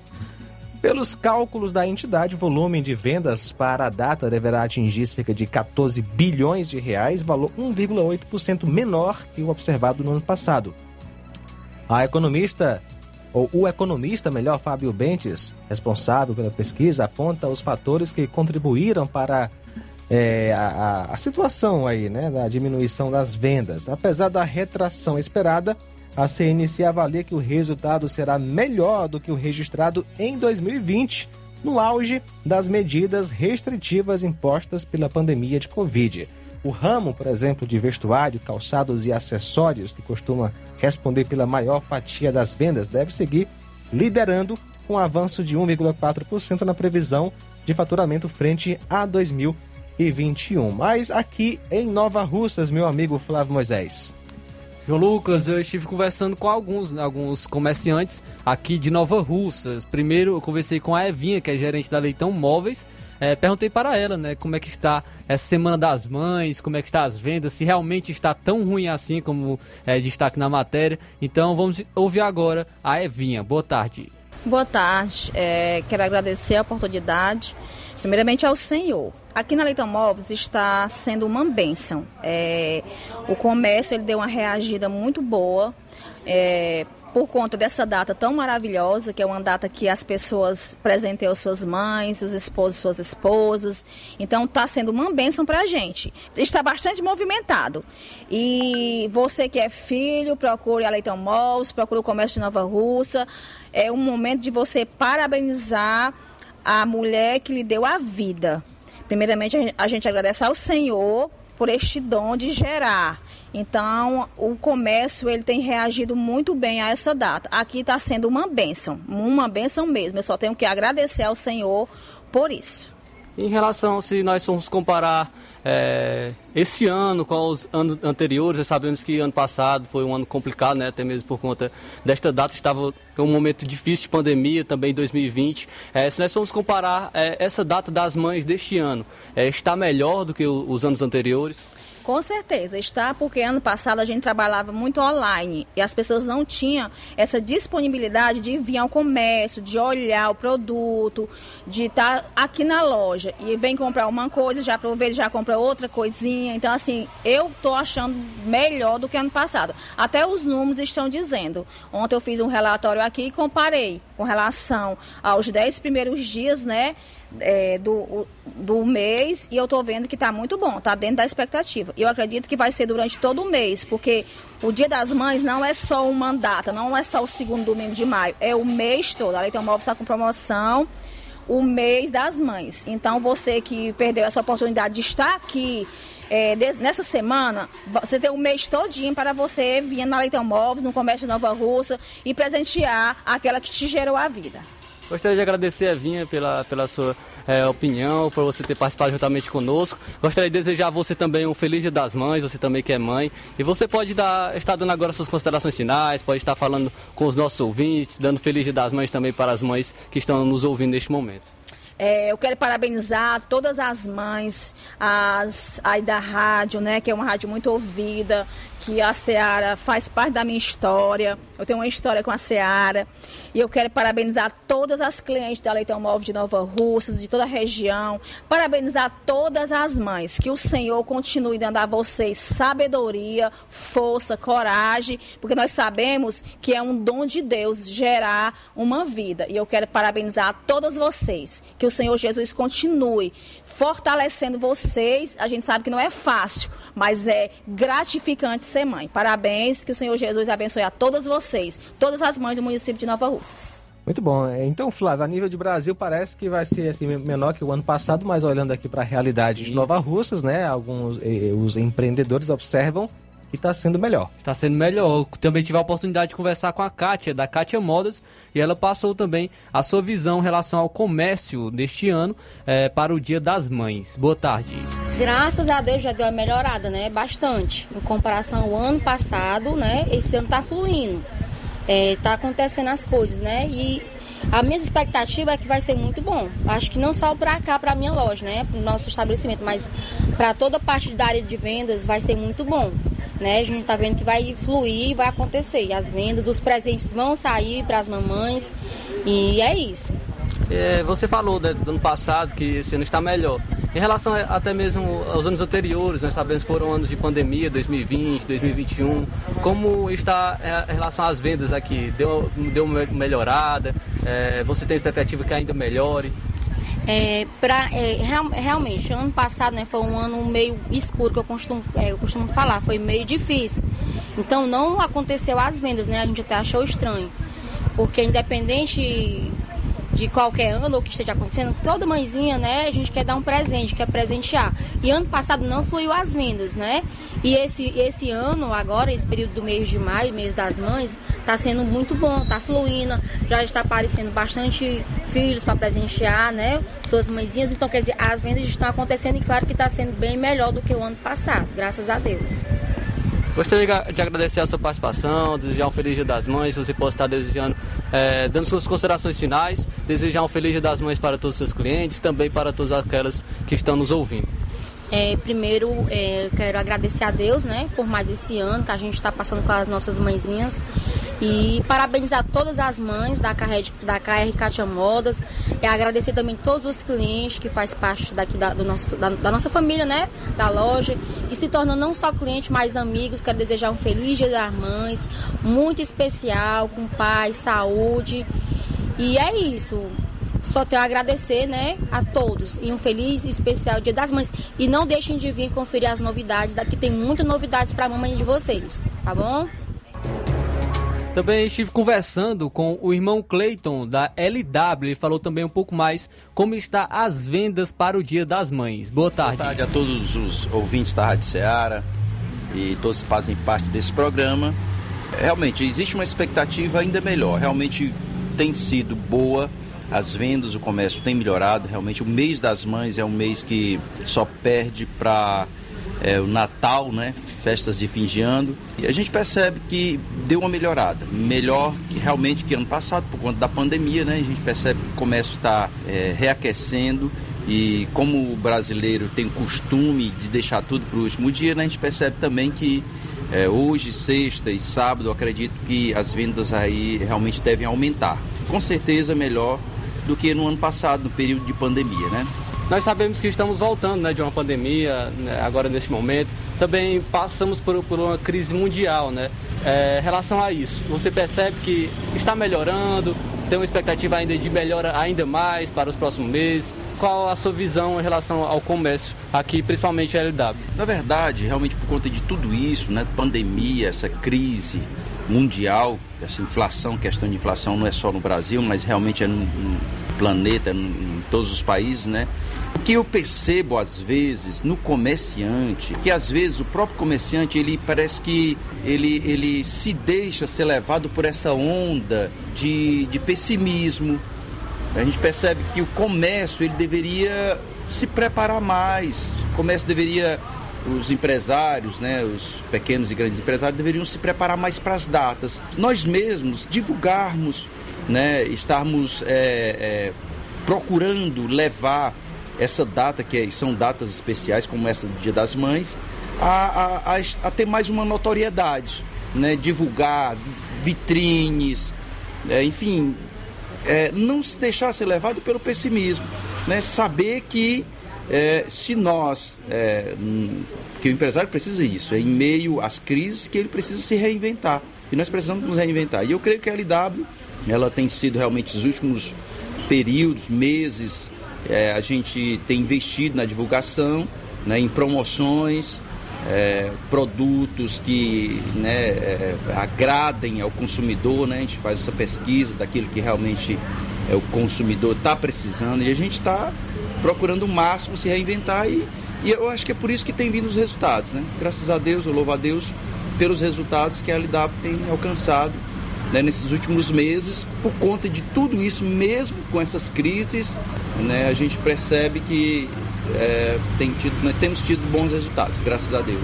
Pelos cálculos da entidade, o volume de vendas para a data deverá atingir cerca de 14 bilhões de reais, valor 1,8% menor que o observado no ano passado. A economista ou o economista, melhor, Fábio Bentes, responsável pela pesquisa, aponta os fatores que contribuíram para é, a, a, situação aí, né, da diminuição das vendas. Apesar da retração esperada, a CNC avalia que o resultado será melhor do que o registrado em 2020, no auge das medidas restritivas impostas pela pandemia de Covid. O ramo, por exemplo, de vestuário, calçados e acessórios, que costuma responder pela maior fatia das vendas, deve seguir liderando com um avanço de 1,4% na previsão de faturamento frente a 2021. Mas aqui em Nova Russas, meu amigo Flávio Moisés. João Lucas, eu estive conversando com alguns, alguns comerciantes aqui de Nova Russas. Primeiro eu conversei com a Evinha, que é gerente da Leitão Móveis, é, perguntei para ela, né, como é que está essa Semana das Mães, como é que está as vendas, se realmente está tão ruim assim como é, destaque na matéria. Então vamos ouvir agora a Evinha. Boa tarde. Boa tarde. É, quero agradecer a oportunidade, primeiramente ao Senhor. Aqui na Leitão Móveis está sendo uma bênção. É, o comércio ele deu uma reagida muito boa. É, por conta dessa data tão maravilhosa, que é uma data que as pessoas presenteiam suas mães, os esposos, suas esposas. Então está sendo uma bênção para a gente. Está bastante movimentado. E você que é filho, procure a Leitão Malls, procure o Comércio de Nova Russa. É um momento de você parabenizar a mulher que lhe deu a vida. Primeiramente, a gente agradece ao Senhor por este dom de gerar. Então, o comércio ele tem reagido muito bem a essa data. Aqui está sendo uma benção, uma benção mesmo. Eu só tenho que agradecer ao Senhor por isso. Em relação, se nós formos comparar é, esse ano com os anos anteriores, já sabemos que ano passado foi um ano complicado, né, até mesmo por conta desta data, estava um momento difícil de pandemia, também 2020. É, se nós formos comparar é, essa data das mães deste ano, é, está melhor do que os anos anteriores? Com certeza, está porque ano passado a gente trabalhava muito online e as pessoas não tinham essa disponibilidade de vir ao comércio, de olhar o produto, de estar aqui na loja e vem comprar uma coisa, já aproveita, já compra outra coisinha. Então, assim, eu estou achando melhor do que ano passado. Até os números estão dizendo. Ontem eu fiz um relatório aqui e comparei com relação aos 10 primeiros dias, né? É, do, do mês e eu estou vendo que está muito bom, está dentro da expectativa. Eu acredito que vai ser durante todo o mês, porque o Dia das Mães não é só uma data, não é só o segundo domingo de maio, é o mês todo. A Leitão Móvel está com promoção o mês das mães. Então você que perdeu essa oportunidade de estar aqui é, nessa semana, você tem o um mês todinho para você vir na Leitão Móveis, no comércio Nova Russa e presentear aquela que te gerou a vida. Gostaria de agradecer a Vinha pela, pela sua é, opinião, por você ter participado juntamente conosco. Gostaria de desejar a você também um feliz dia das mães, você também que é mãe. E você pode dar, estar dando agora suas considerações finais, pode estar falando com os nossos ouvintes, dando feliz dia das mães também para as mães que estão nos ouvindo neste momento. É, eu quero parabenizar todas as mães as, aí da rádio, né, que é uma rádio muito ouvida, que a Seara faz parte da minha história. Eu tenho uma história com a Seara. E eu quero parabenizar todas as clientes da Leitão Móvel de Nova Russas, de toda a região. Parabenizar todas as mães. Que o Senhor continue dando a vocês sabedoria, força, coragem, porque nós sabemos que é um dom de Deus gerar uma vida. E eu quero parabenizar todas vocês. Que o Senhor Jesus continue fortalecendo vocês. A gente sabe que não é fácil, mas é gratificante ser mãe. Parabéns, que o Senhor Jesus abençoe a todas vocês, todas as mães do município de Nova Russas. Muito bom. Então, Flávio, a nível de Brasil parece que vai ser assim menor que o ano passado, mas olhando aqui para a realidade Sim. de Nova Russas, né? Alguns eh, os empreendedores observam e está sendo melhor. Está sendo melhor. Eu também tive a oportunidade de conversar com a Kátia, da Kátia Modas, e ela passou também a sua visão em relação ao comércio deste ano é, para o Dia das Mães. Boa tarde. Graças a Deus já deu uma melhorada, né? Bastante. Em comparação ao ano passado, né? Esse ano está fluindo. Está é, acontecendo as coisas, né? E a minha expectativa é que vai ser muito bom. Acho que não só para cá, para minha loja, né, para o nosso estabelecimento, mas para toda a parte da área de vendas vai ser muito bom. Né? A gente está vendo que vai fluir vai acontecer. As vendas, os presentes vão sair para as mamães e é isso. É, você falou né, do ano passado que esse ano está melhor. Em relação até mesmo aos anos anteriores, nós sabemos que foram anos de pandemia, 2020, 2021. Como está é, em relação às vendas aqui? Deu, deu uma melhorada? É, você tem expectativa que ainda melhore? É, pra, é, real, realmente, ano passado né, foi um ano meio escuro, que eu costumo, é, eu costumo falar, foi meio difícil. Então não aconteceu as vendas, né? A gente até achou estranho. Porque independente de qualquer ano ou que esteja acontecendo, toda mãezinha, né, a gente quer dar um presente, quer presentear. E ano passado não fluiu as vendas, né? E esse, esse ano, agora, esse período do mês de maio, mês das mães, está sendo muito bom, está fluindo, já está aparecendo bastante filhos para presentear, né? Suas mãezinhas. Então, quer dizer, as vendas estão acontecendo e claro que está sendo bem melhor do que o ano passado, graças a Deus. Gostaria de agradecer a sua participação, desejar um feliz dia das mães, se você pode estar desejando, é, dando suas considerações finais, desejar um feliz dia das mães para todos os seus clientes, também para todas aquelas que estão nos ouvindo. É, primeiro, é, quero agradecer a Deus, né, por mais esse ano que a gente está passando com as nossas mãezinhas. E parabenizar todas as mães da KR, da KR Katia Modas. E agradecer também todos os clientes que faz parte daqui da, do nosso, da, da, nossa família, né, da loja. Que se tornam não só clientes, mas amigos. Quero desejar um feliz dia das mães, muito especial, com paz, saúde. E é isso. Só tenho a agradecer, né, a todos e um feliz e especial Dia das Mães. E não deixem de vir conferir as novidades, daqui tem muitas novidades para a mamãe de vocês, tá bom? Também estive conversando com o irmão Clayton da LW. Ele falou também um pouco mais como está as vendas para o Dia das Mães. Boa tarde. Boa tarde a todos os ouvintes da Rádio Ceará e todos que fazem parte desse programa. Realmente existe uma expectativa ainda melhor. Realmente tem sido boa as vendas, o comércio tem melhorado. Realmente, o mês das mães é um mês que só perde para é, o Natal, né? Festas de fim de ano. E a gente percebe que deu uma melhorada. Melhor que realmente que ano passado, por conta da pandemia, né? A gente percebe que o comércio está é, reaquecendo E como o brasileiro tem costume de deixar tudo para o último dia, né, a gente percebe também que é, hoje, sexta e sábado, acredito que as vendas aí realmente devem aumentar. Com certeza melhor do que no ano passado, no período de pandemia, né? Nós sabemos que estamos voltando né, de uma pandemia, né, agora neste momento. Também passamos por, por uma crise mundial, né? É, em relação a isso, você percebe que está melhorando, tem uma expectativa ainda de melhora ainda mais para os próximos meses? Qual a sua visão em relação ao comércio aqui, principalmente a LW? Na verdade, realmente por conta de tudo isso, né, pandemia, essa crise mundial, essa inflação, questão de inflação não é só no Brasil, mas realmente é no, no planeta, em todos os países, né? Que eu percebo às vezes no comerciante, que às vezes o próprio comerciante ele parece que ele, ele se deixa ser levado por essa onda de, de pessimismo. A gente percebe que o comércio ele deveria se preparar mais, o comércio deveria os empresários, né, os pequenos e grandes empresários deveriam se preparar mais para as datas. Nós mesmos divulgarmos, né, estarmos é, é, procurando levar essa data, que é, são datas especiais, como essa do Dia das Mães, a, a, a, a ter mais uma notoriedade, né? divulgar vitrines, é, enfim, é, não se deixar ser levado pelo pessimismo, né? saber que é, se nós, é, que o empresário precisa isso, é em meio às crises que ele precisa se reinventar, e nós precisamos nos reinventar. E eu creio que a LW, ela tem sido realmente os últimos períodos, meses, é, a gente tem investido na divulgação, né, em promoções, é, produtos que né, é, agradem ao consumidor, né? a gente faz essa pesquisa daquilo que realmente é, o consumidor está precisando e a gente está procurando o máximo se reinventar e, e eu acho que é por isso que tem vindo os resultados. Né? Graças a Deus, eu louvo a Deus pelos resultados que a LW tem alcançado né, nesses últimos meses, por conta de tudo isso, mesmo com essas crises, né, a gente percebe que é, tem tido, né, temos tido bons resultados, graças a Deus.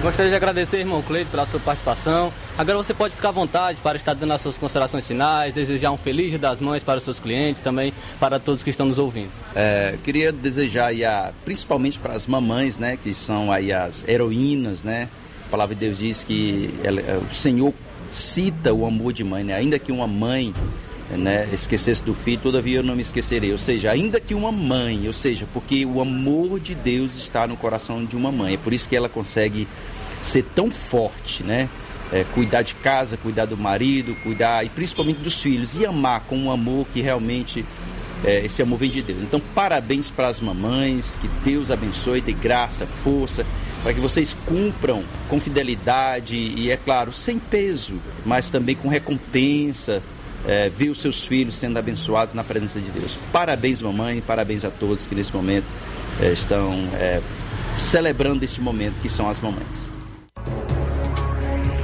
Gostaria de agradecer, irmão Cleito, pela sua participação. Agora você pode ficar à vontade para estar dando as suas considerações finais, desejar um feliz dia das mães para os seus clientes, também para todos que estão nos ouvindo. É, queria desejar aí a, principalmente para as mamães, né, que são aí as heroínas, né? A palavra de Deus diz que ela, o Senhor cita o amor de mãe, né? Ainda que uma mãe né, esquecesse do filho, todavia eu não me esquecerei. Ou seja, ainda que uma mãe, ou seja, porque o amor de Deus está no coração de uma mãe. É por isso que ela consegue ser tão forte, né? É, cuidar de casa, cuidar do marido, cuidar e principalmente dos filhos e amar com um amor que realmente é, esse amor vem de Deus. Então, parabéns para as mamães, que Deus abençoe, dê graça, força para que vocês cumpram com fidelidade e, é claro, sem peso, mas também com recompensa, é, os seus filhos sendo abençoados na presença de Deus. Parabéns, mamãe, parabéns a todos que nesse momento é, estão é, celebrando este momento que são as mamães.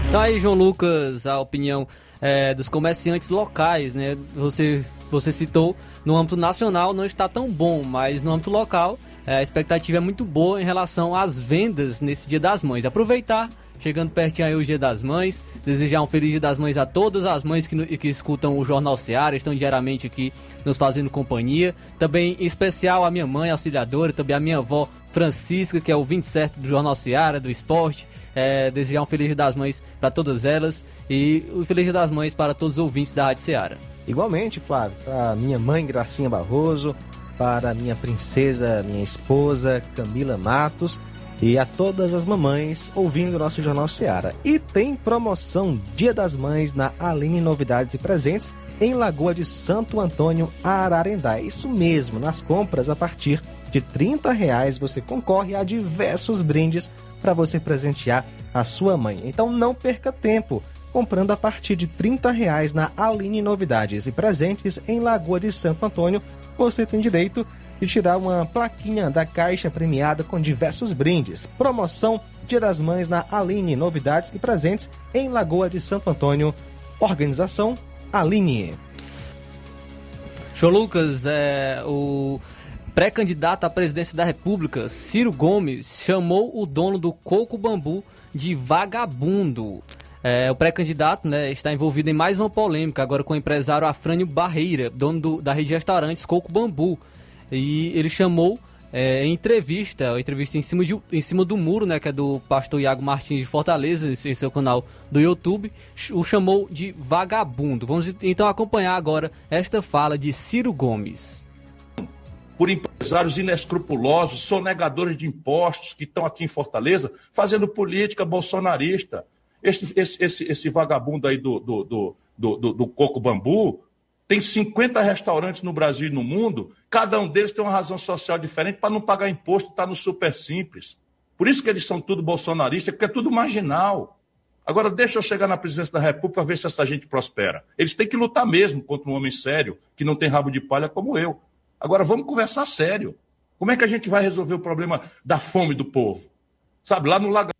Então aí, João Lucas, a opinião é, dos comerciantes locais, né? Você, você citou no âmbito nacional não está tão bom, mas no âmbito local é, a expectativa é muito boa em relação às vendas nesse Dia das Mães. Aproveitar, chegando pertinho aí o Dia das Mães, desejar um feliz Dia das Mães a todas as mães que, que escutam o Jornal Seara, estão diariamente aqui nos fazendo companhia. Também em especial a minha mãe auxiliadora, também a minha avó Francisca, que é o 27 do Jornal Seara, do esporte. É, desejar um Feliz Dia das Mães para todas elas e um Feliz Dia das Mães para todos os ouvintes da Rádio Seara. Igualmente, Flávio, para minha mãe Gracinha Barroso, para minha princesa, minha esposa Camila Matos e a todas as mamães ouvindo o nosso Jornal Seara. E tem promoção Dia das Mães na Aline Novidades e Presentes em Lagoa de Santo Antônio, Ararendá. Isso mesmo, nas compras a partir de 30 reais você concorre a diversos brindes para você presentear a sua mãe. Então não perca tempo. Comprando a partir de 30 reais na Aline Novidades e Presentes em Lagoa de Santo Antônio, você tem direito de tirar uma plaquinha da caixa premiada com diversos brindes. Promoção Dia das Mães na Aline Novidades e Presentes em Lagoa de Santo Antônio. Organização Aline. Show Lucas, é, o pré-candidato à presidência da República, Ciro Gomes, chamou o dono do Coco Bambu de vagabundo. É, o pré-candidato né, está envolvido em mais uma polêmica, agora com o empresário Afrânio Barreira, dono do, da rede de restaurantes Coco Bambu. E ele chamou é, entrevista, entrevista em cima, de, em cima do muro, né, que é do pastor Iago Martins de Fortaleza, em seu canal do YouTube, o chamou de vagabundo. Vamos então acompanhar agora esta fala de Ciro Gomes. Por empresários inescrupulosos, sonegadores de impostos que estão aqui em Fortaleza fazendo política bolsonarista. Esse, esse, esse, esse vagabundo aí do, do, do, do, do Coco Bambu tem 50 restaurantes no Brasil e no mundo, cada um deles tem uma razão social diferente para não pagar imposto, está no super simples. Por isso que eles são tudo bolsonaristas, porque é tudo marginal. Agora, deixa eu chegar na presidência da República para ver se essa gente prospera. Eles têm que lutar mesmo contra um homem sério, que não tem rabo de palha como eu. Agora, vamos conversar sério. Como é que a gente vai resolver o problema da fome do povo? Sabe, lá no Lago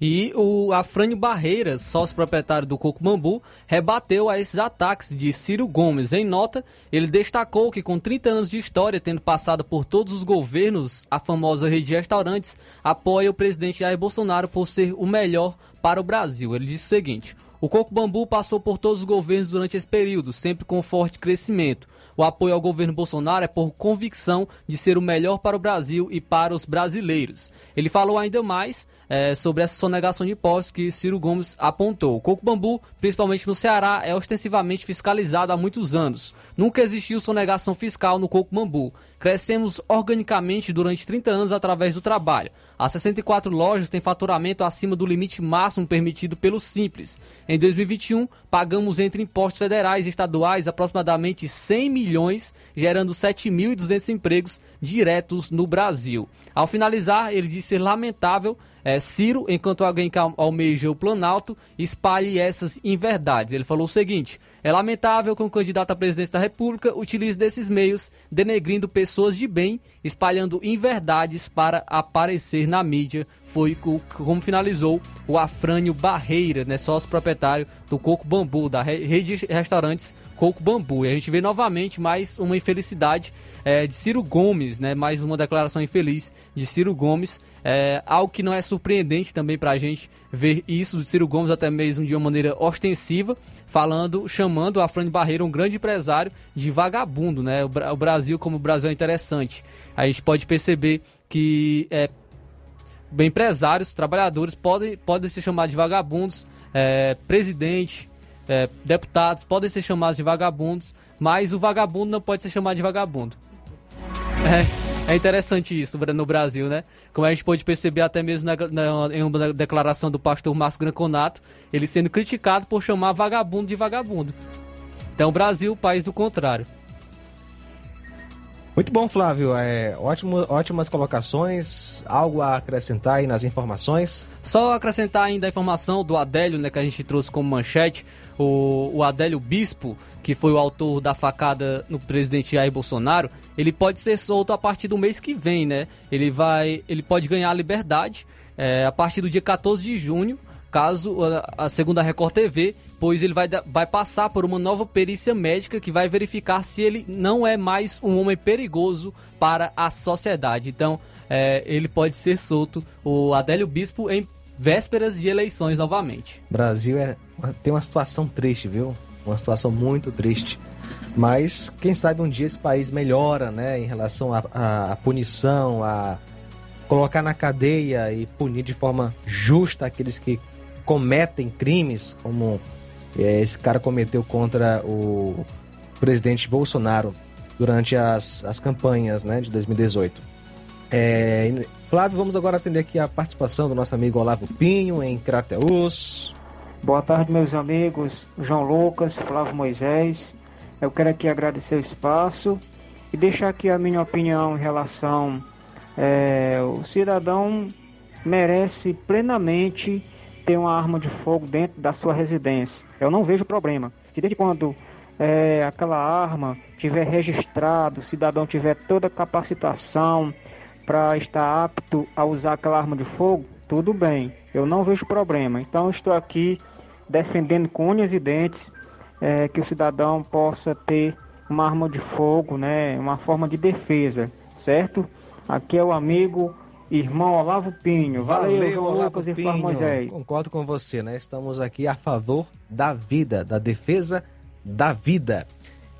e o Afrânio Barreiras, sócio proprietário do Coco Bambu, rebateu a esses ataques de Ciro Gomes. Em nota, ele destacou que com 30 anos de história, tendo passado por todos os governos, a famosa rede de restaurantes apoia o presidente Jair Bolsonaro por ser o melhor para o Brasil. Ele disse o seguinte: o Coco Bambu passou por todos os governos durante esse período, sempre com forte crescimento. O apoio ao governo Bolsonaro é por convicção de ser o melhor para o Brasil e para os brasileiros. Ele falou ainda mais é, sobre essa sonegação de impostos que Ciro Gomes apontou. O coco bambu, principalmente no Ceará, é ostensivamente fiscalizado há muitos anos. Nunca existiu sonegação fiscal no coco bambu. Crescemos organicamente durante 30 anos através do trabalho. As 64 lojas têm faturamento acima do limite máximo permitido pelo Simples. Em 2021, pagamos entre impostos federais e estaduais aproximadamente 100 milhões, gerando 7.200 empregos diretos no Brasil. Ao finalizar, ele disse lamentável é, Ciro, enquanto alguém que almeja o Planalto, espalhe essas inverdades. Ele falou o seguinte: é lamentável que um candidato à presidência da República utilize desses meios, denegrindo pessoas de bem, espalhando inverdades para aparecer na mídia. Foi como finalizou o Afrânio Barreira, né, sócio proprietário do Coco Bambu, da rede de restaurantes Coco Bambu. E a gente vê novamente mais uma infelicidade é, de Ciro Gomes, né, mais uma declaração infeliz de Ciro Gomes. É, algo que não é surpreendente também para a gente ver isso Ciro Gomes até mesmo de uma maneira ostensiva, falando, chamando a Fran Barreira um grande empresário de vagabundo, né? O, o, Brasil como o Brasil é interessante. A gente pode perceber que é, empresários, trabalhadores podem, podem ser chamados de vagabundos, é, presidente, é, deputados podem ser chamados de vagabundos, mas o vagabundo não pode ser chamado de vagabundo. É. É interessante isso no Brasil, né? Como a gente pode perceber até mesmo na, na, em uma declaração do pastor Márcio Granconato, ele sendo criticado por chamar vagabundo de vagabundo. Então, Brasil, país do contrário. Muito bom, Flávio. É, ótimo, ótimas colocações. Algo a acrescentar aí nas informações? Só acrescentar ainda a informação do Adélio, né, que a gente trouxe como manchete o, o Adélio Bispo, que foi o autor da facada no presidente Jair Bolsonaro, ele pode ser solto a partir do mês que vem, né? Ele vai, ele pode ganhar a liberdade é, a partir do dia 14 de junho, caso a, a segunda Record TV, pois ele vai, vai passar por uma nova perícia médica que vai verificar se ele não é mais um homem perigoso para a sociedade. Então, é, ele pode ser solto, o Adélio Bispo, em vésperas de eleições novamente. Brasil é, tem uma situação triste, viu? Uma situação muito triste. Mas quem sabe um dia esse país melhora, né, em relação à punição, a colocar na cadeia e punir de forma justa aqueles que cometem crimes, como esse cara cometeu contra o presidente Bolsonaro durante as, as campanhas né, de 2018. É, Flávio, vamos agora atender aqui a participação do nosso amigo Olavo Pinho em Crateus. Boa tarde, meus amigos João Lucas, Flávio Moisés. Eu quero aqui agradecer o espaço e deixar aqui a minha opinião em relação. É, o cidadão merece plenamente ter uma arma de fogo dentro da sua residência. Eu não vejo problema. Se desde quando é, aquela arma tiver registrado, o cidadão tiver toda a capacitação, para estar apto a usar aquela arma de fogo, tudo bem, eu não vejo problema. Então estou aqui defendendo com unhas e dentes é, que o cidadão possa ter uma arma de fogo, né, uma forma de defesa, certo? Aqui é o amigo irmão Olavo Pinho. Valeu, Valeu Olavo Lucas Pinho. e Moisés. Concordo com você, né? Estamos aqui a favor da vida, da defesa da vida.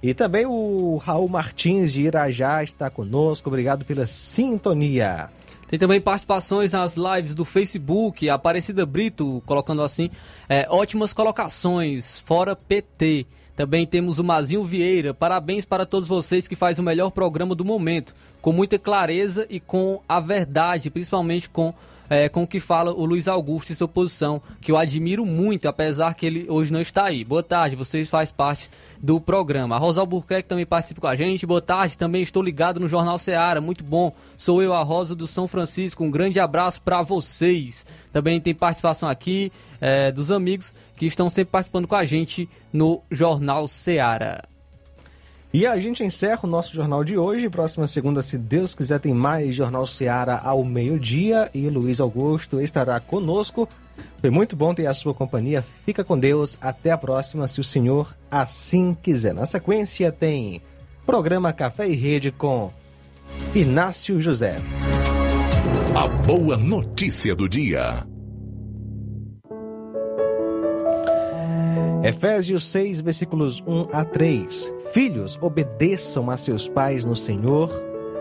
E também o Raul Martins de Irajá está conosco. Obrigado pela sintonia. Tem também participações nas lives do Facebook, Aparecida Brito colocando assim, é, ótimas colocações, fora PT. Também temos o Mazinho Vieira. Parabéns para todos vocês que faz o melhor programa do momento, com muita clareza e com a verdade, principalmente com é, com o que fala o Luiz Augusto e sua posição, que eu admiro muito, apesar que ele hoje não está aí. Boa tarde, vocês fazem parte do programa. A Rosa Albuquerque também participa com a gente. Boa tarde, também estou ligado no Jornal Seara, muito bom. Sou eu, a Rosa do São Francisco. Um grande abraço para vocês. Também tem participação aqui é, dos amigos que estão sempre participando com a gente no Jornal Seara. E a gente encerra o nosso jornal de hoje. Próxima segunda, se Deus quiser, tem mais Jornal Seara ao meio-dia e Luiz Augusto estará conosco. Foi muito bom ter a sua companhia. Fica com Deus. Até a próxima, se o Senhor assim quiser. Na sequência, tem programa Café e Rede com Inácio José. A boa notícia do dia. Efésios 6, versículos 1 a 3. Filhos, obedeçam a seus pais no Senhor,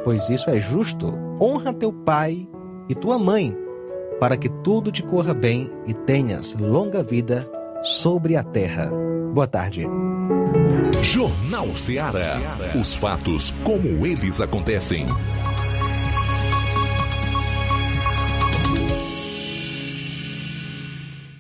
pois isso é justo. Honra teu pai e tua mãe, para que tudo te corra bem e tenhas longa vida sobre a terra. Boa tarde. Jornal Ceará. Os fatos como eles acontecem.